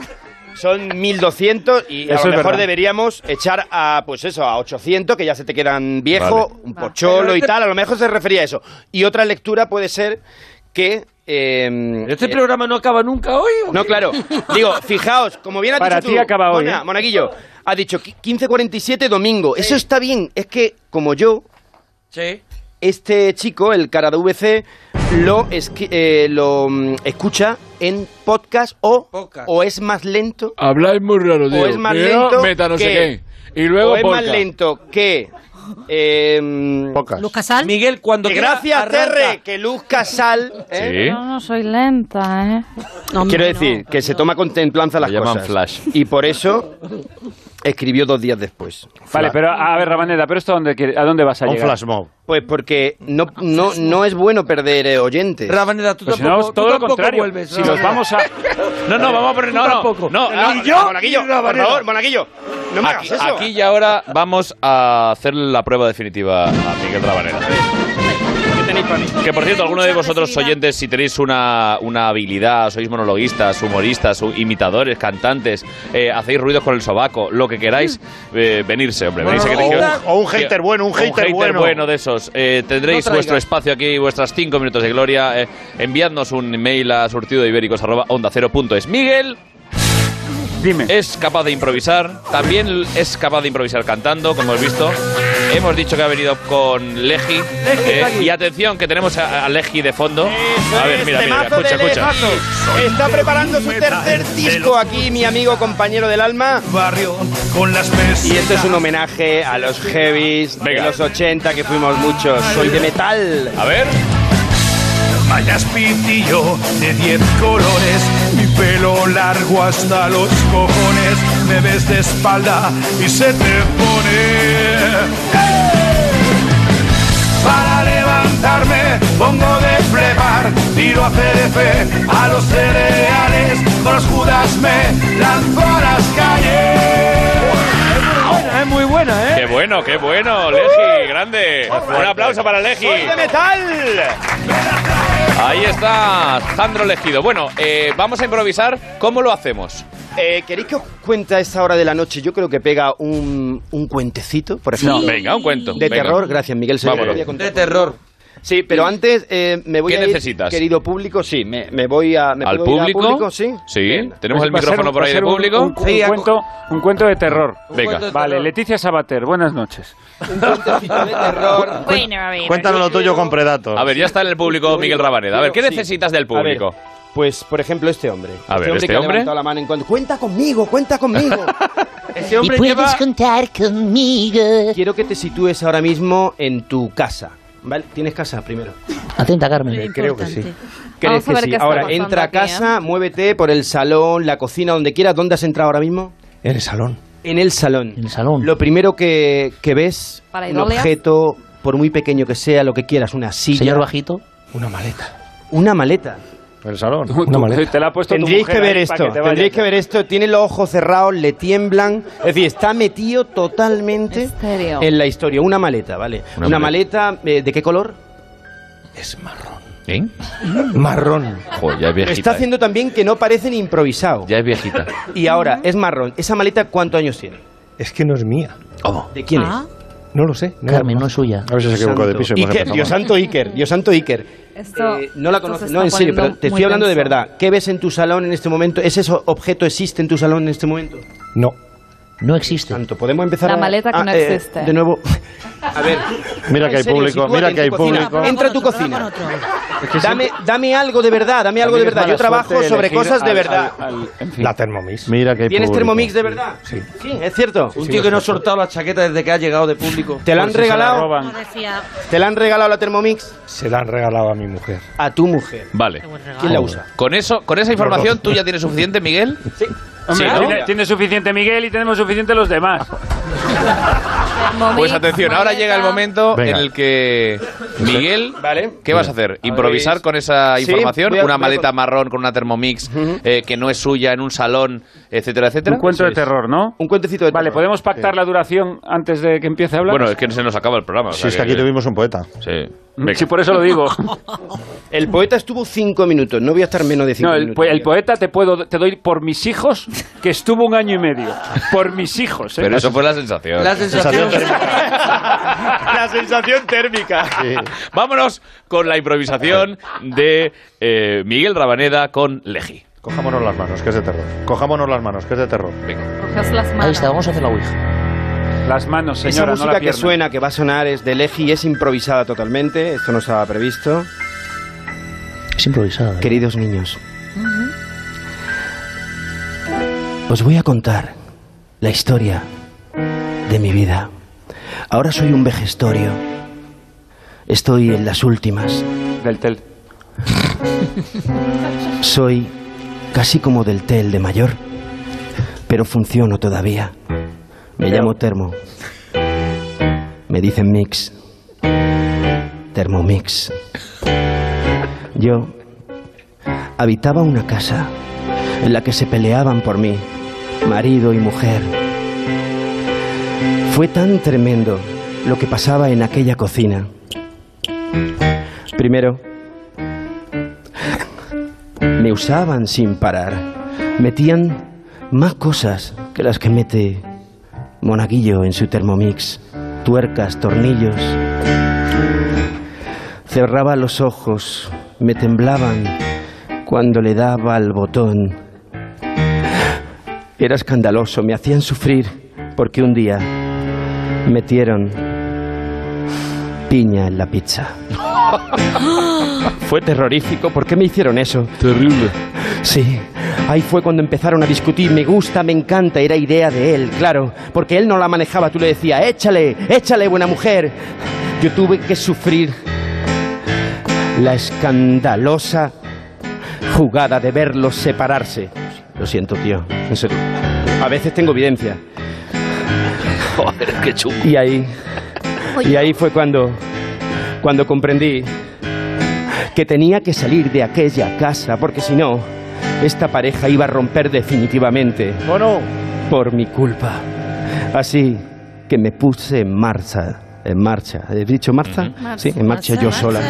son 1200 y a lo mejor deberíamos echar a pues eso, a 800 que ya se te quedan viejo, Vale. un pocholo y este- tal, a lo mejor se refería a eso. Y otra lectura puede ser que eh, ¿Este eh, programa no acaba nunca hoy? o no, claro. Digo, fijaos, como bien has Para dicho ti tú, acaba hoy, Mona- ¿eh? Monaguillo, ha dicho qui- 15.47 domingo. Eso está bien. Es que, como yo, Sí. Este chico, el cara de VC, lo, eh, lo mm, escucha en podcast o, Podcast. o es más lento Habláis muy raro, tío. o es más Primero, lento meta no sé que, qué. Y luego o es más lento que eh, Pocas. Luz Casal. Miguel, cuando que gracias. Terre que Luz Casal ¿eh? Sí. No, no soy lenta, ¿eh? No, quiero decir no, que se toma con templanza las llaman cosas flash. y por eso escribió dos días después Vale, pero a ver, Rabaneda, pero esto a dónde a dónde vas a Un llegar? flash mob. Pues porque no, no, no es bueno perder eh, oyentes. Rabaneda, tú Pues si tampoco, no, tú todo lo tampoco contrario. vuelves. si nos vamos a No, no, vamos a poner. Tú No, no, tampoco. no. Ah, Y yo, Monaguillo, y por Rabaneda. favor, Monaguillo, no me Aquí, hagas eso. aquí y ahora vamos a hacer la prueba definitiva a Miguel Rabanera. ¿Qué tenéis para mí. Que por cierto, alguno de vosotros oyentes, si tenéis una, una habilidad, sois monologuistas, humoristas, imitadores, cantantes, eh, hacéis ruidos con el sobaco, lo que queráis, eh, venirse, hombre. venirse, que- que- O un hater bueno, un hater bueno. bueno de esos. Eh, tendréis No vuestro espacio aquí, vuestras cinco minutos de gloria. Eh, enviadnos un email a surtido de ibéricos arroba onda cero punto es. Miguel. Dime. Es capaz de improvisar, también es capaz de improvisar cantando, como hemos visto. Hemos dicho que ha venido con Legi. eh, y atención, que tenemos a, a Legi de fondo. A ver, mira, mira, escucha, escucha. Está preparando su tercer disco aquí, mi amigo compañero del alma. Barrio con las Y esto es un homenaje a los heavies de los 80 que fuimos muchos. Soy de metal. A ver. Mallas pitillo de 10 colores, mi pelo largo hasta los cojones, me ves de espalda y se te pone. Para levantarme pongo de plebar, tiro a CDF a los cereales, con los judas me lanzo a las calles. Es muy buena, ¿eh? Qué bueno, qué bueno, Legi, grande. Un aplauso para Legi. ¡Soy de metal! Ahí está Sandro Legido. Bueno, eh, vamos a improvisar. ¿Cómo lo hacemos? Eh, ¿Queréis que os cuente a esta hora de la noche? Yo creo que pega un, un cuentecito, por ejemplo. No, venga, un cuento. De venga. terror, gracias Miguel. se Vámonos. De terror. Sí, pero antes eh, me voy ¿Qué a ir, necesitas? querido público, sí, me, me voy a... ¿me ¿Al puedo ir a público? sí? Sí. ¿Tenemos Pues el va a ser micrófono por va a ahí de ser un- público? Un, un cuento, un cuento de terror. Venga. cuento de Vale, terror. Leticia Sabater, buenas noches. Un cuentecito de terror. Bueno, a ver. Cuéntanos lo tuyo con Predator. A ver, ya está en el público Miguel Rabaneda. A ver, ¿qué necesitas del A ver, público? pues, por ejemplo, este hombre. A ver, ¿este que ha hombre? levantado la mano en cuanto... ¡Cuenta conmigo, cuenta conmigo! Ese hombre lleva... contar conmigo. Quiero que te sitúes ahora mismo en tu casa. ¿Vale? ¿Tienes casa primero? Atenta, Carmen. Eh, creo que sí. ¿Crees que sí? Ahora, entra a aquí, casa, muévete por el salón, la cocina, donde quieras. ¿Dónde has entrado ahora mismo? En el salón. En el salón. En el salón. Lo primero que, que ves, Para un objeto, por muy pequeño que sea, lo que quieras, una silla. Señor Bajito. Una maleta. Una maleta. El salón. Te la ha puesto tu Tendríais mujer que ver esto, que te tendríais que ver esto. Tiene los ojos cerrados, le tiemblan. Es decir, está metido totalmente ¿En la historia. Una maleta, ¿vale? Una Una, maleta, eh, ¿de qué color? Es marrón. ¿Eh? Marrón. Joder, ya es viejita. Está eh. haciendo también que no parece ni improvisado. Ya es viejita. Y ahora, es marrón. ¿Esa maleta cuántos años tiene? Es que no es mía. ¿Cómo? ¿De quién Ah. No lo sé. No Carmen, no es suya. A ver si se equivocó de piso y Iker, Dios santo Iker, Dios santo Iker. Esto, Eh, no la conoces, no, en serio, pero te estoy hablando de verdad. ¿Qué ves en tu salón en este momento? ¿Ese objeto existe en tu salón en este momento? No. No existe. Santo, podemos empezar La a- maleta que ah, no eh, existe. De nuevo. A ver. Mira que hay serio, público, mira que hay cocina. público. Entra a tu cocina. Dame, dame algo de verdad, dame algo de verdad. Yo trabajo sobre cosas de verdad. Al- al- en fin. La Thermomix. Mira que hay ¿Tienes público. Thermomix de verdad? Sí. Sí, es cierto. Un tío que no ha soltado la chaqueta desde que ha llegado de público. ¿Te la han se la regalado? ¿Te la han regalado la Thermomix? Se la han regalado a mi mujer. A tu mujer. Vale. ¿Quién la usa? Con eso, con esa información, ¿tú ya tienes suficiente, Miguel? Sí. Hombre, Sí, ¿no? tiene, tiene suficiente Miguel y tenemos suficiente los demás. Pues atención, ahora llega el momento Venga. en el que Miguel, Vale. ¿qué vas a hacer? ¿Improvisar con esa Sí, información? a- una maleta con- marrón con una Thermomix eh, que no es suya en un salón, etcétera, etcétera. Un cuento de terror, ¿no? Un cuentecito de Vale, terror. ¿podemos pactar la duración antes de que empiece a hablar? Bueno, es que se nos acaba el programa. o Si sea es que aquí tuvimos un poeta. Sí. Sí, por eso lo digo. El poeta estuvo cinco minutos. No voy a estar menos de cinco No, el, minutos. po- el poeta te puedo te doy por mis hijos que estuvo un año y medio. Por mis hijos, ¿eh? Pero eso fue la sensación. La sensación... La sensación térmica. Vámonos con la improvisación de eh, Miguel Rabaneda con Legi. Cojámonos las manos, que es de terror. Cojámonos las manos, que es de terror. Las Ahí está, vamos a hacer la ouija. Las manos, Esa señora, no música la que pierna. suena, que va a sonar, es de Legi y es improvisada totalmente. Esto no estaba previsto. Es improvisada. Queridos niños, os voy a contar la historia de mi vida. Ahora soy un vejestorio. Estoy en las últimas. Del tel. Soy casi como del tel de mayor, pero funciono todavía. Me Pero- llamo Termo. Me dicen Mix. Thermomix. Yo habitaba una casa en la que se peleaban por mí, marido y mujer. Fue tan tremendo lo que pasaba en aquella cocina. Primero, me usaban sin parar. Metían más cosas que las que mete Monaguillo en su Thermomix. Tuercas, tornillos. Cerraba los ojos, me temblaban cuando le daba al botón. Era escandaloso, me hacían sufrir porque un día metieron piña en la pizza. Fue terrorífico. ¿Por qué me hicieron eso? Terrible. Sí. Ahí fue cuando empezaron a discutir. Me gusta, me encanta. Era idea de él, claro. Porque él no la manejaba. Tú le decías, échale, échale, buena mujer. Yo tuve que sufrir la escandalosa jugada de verlos separarse. Lo siento, tío. En serio. A veces tengo evidencia. Joder, qué chungo. Y ahí. Y ahí fue cuando. Cuando comprendí que tenía que salir de aquella casa, porque si no, esta pareja iba a romper definitivamente. ¿O no? Por mi culpa. Así que me puse en marcha. En marcha. ¿He dicho marcha? Sí, en marcha yo sola.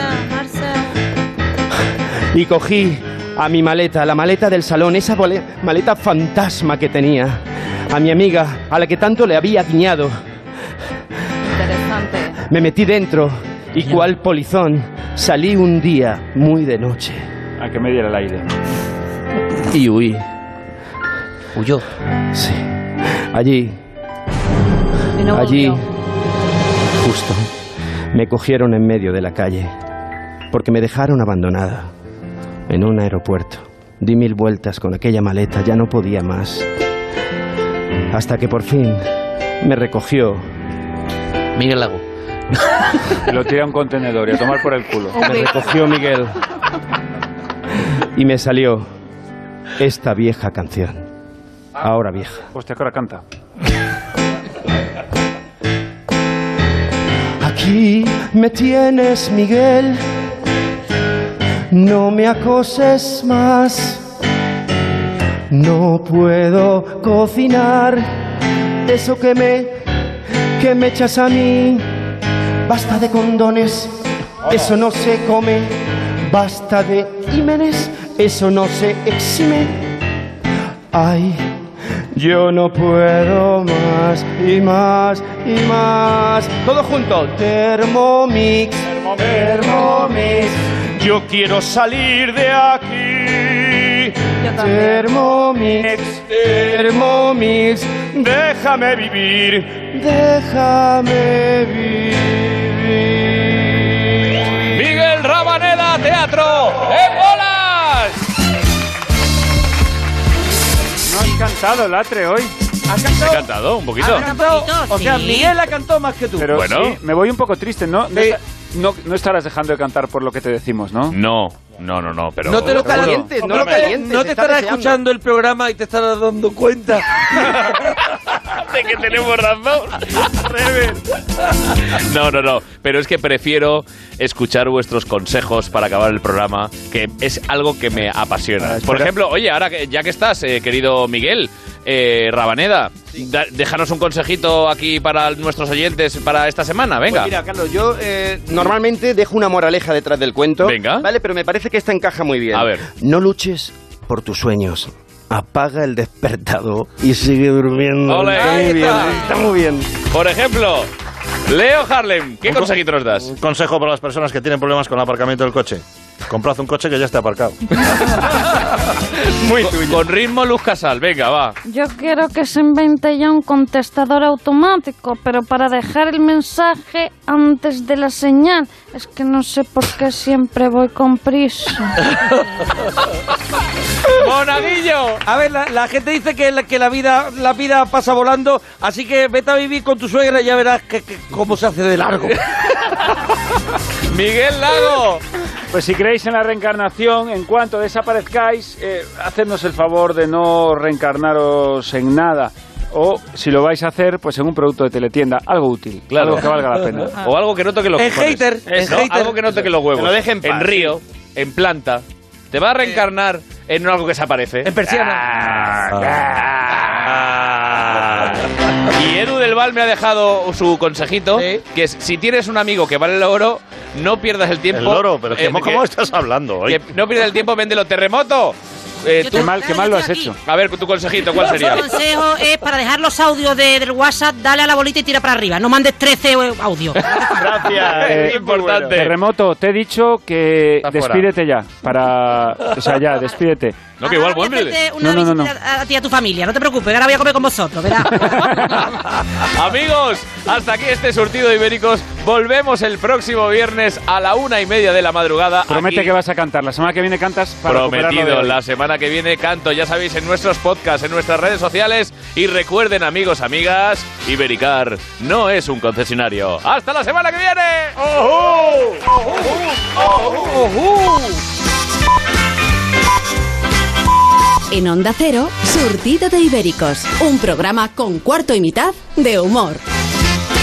Y cogí a mi maleta, la maleta del salón, esa maleta fantasma que tenía. A mi amiga, a la que tanto le había guiñado. Interesante. Me metí dentro y cual polizón salí un día muy de noche. A que me diera el aire. Y huí. ¿Huyó? Sí. Allí, no allí, justo, me cogieron en medio de la calle. Porque me dejaron abandonada en un aeropuerto. Di mil vueltas con aquella maleta, ya no podía más. Hasta que por fin me recogió Miguel Lago. Y lo tira a un contenedor y a tomar por el culo. Me recogió Miguel y me salió esta vieja canción. Ahora vieja. Hostia, que ahora canta. Aquí me tienes, Miguel. No me acoses más. No puedo cocinar eso que me que me echas a mí. Basta de condones, eso no se come. Basta de ímenes, eso no se exime. Ay, yo no puedo más y más y más. Todo junto. Thermomix, Thermomix. Yo quiero salir de aquí. Thermomix, Thermomix. Déjame vivir, déjame vivir. Miguel Rabaneda, teatro en No has cantado, Latre, hoy. ¿Has He cantado? cantado un poquito. ¿Has cantado? O sea, sí. Miguel ha cantado más que tú. Pero Bueno. sí, me voy un poco triste, ¿no? No, no, no estarás dejando de cantar por lo que te decimos, ¿no? No, no, no, no, pero... no te lo calientes, no, No lo te- calientes. No te está estarás deseando. escuchando el programa y te estarás dando cuenta. de que tenemos razón. No, no, no. Pero es que prefiero escuchar vuestros consejos para acabar el programa, que es algo que me apasiona. Por ejemplo, oye, ahora que ya que estás, eh, querido Miguel eh, Rabaneda, da- déjanos un consejito aquí para nuestros oyentes para esta semana. Venga. Pues mira, Carlos, yo eh, normalmente dejo una moraleja detrás del cuento. Venga. Vale, pero me parece que esta encaja muy bien. A ver. No luches por tus sueños. Apaga el despertador y sigue durmiendo. Ole, está bien, está. muy bien. Por ejemplo, Leo Harlem, ¿qué consejito nos das? Un consejo para las personas que tienen problemas con el aparcamiento del coche. Comprad un coche que ya esté aparcado. Muy con, con ritmo Luz Casal, venga, va. Yo quiero que se invente ya un contestador automático, pero para dejar el mensaje antes de la señal. Es que no sé por qué siempre voy con prisa. ¡Monaguillo! A ver, la, la gente dice que, la, que la vida la vida pasa volando, así que vete a vivir con tu suegra y ya verás que, que- cómo se hace de largo. Miguel Lago. Pues si creéis en la reencarnación, en cuanto desaparezcáis, eh, hacednos el favor de no reencarnaros en nada. O si lo vais a hacer, pues en un producto de teletienda, algo útil, Claro. algo que valga la pena. O algo que no toque los En cojones. hater, en. Algo que no toque los huevos. Que lo deje en paz, río, en planta. Te va a reencarnar en algo que se aparece. En persiana. Ah, ah. Y Edu del Val me ha dejado su consejito, que es, si tienes un amigo que vale el oro, no pierdas el tiempo. El loro, pero eh, ¿cómo, cómo estás hablando hoy? que no pierdas el tiempo, véndelo terremoto. Eh, Qué mal, qué mal lo has hecho. A ver, tu consejito, ¿cuál sería? Mi consejo es para dejar los audios de- del WhatsApp, dale a la bolita y tira para arriba. No mandes 13 audios. Gracias, es importante. Terremoto, te he dicho que despídete ya. Para. O sea, ya, despídete. No, que igual No, Una no, no, no. visita A, ti y a tu familia, no te preocupes, ahora voy a comer con vosotros, ¿verdad? Amigos, hasta aquí este surtido de ibéricos. Volvemos el próximo viernes a la una y media de la madrugada. Promete aquí. que vas a cantar. La semana que viene cantas para de Prometido, la semana que viene canto, ya sabéis, en nuestros podcasts, en nuestras redes sociales. Y recuerden, amigos, amigas, Ibericar no es un concesionario. ¡Hasta la semana que viene! En Onda Cero, Surtido de Ibéricos, un programa con cuarto y mitad de humor.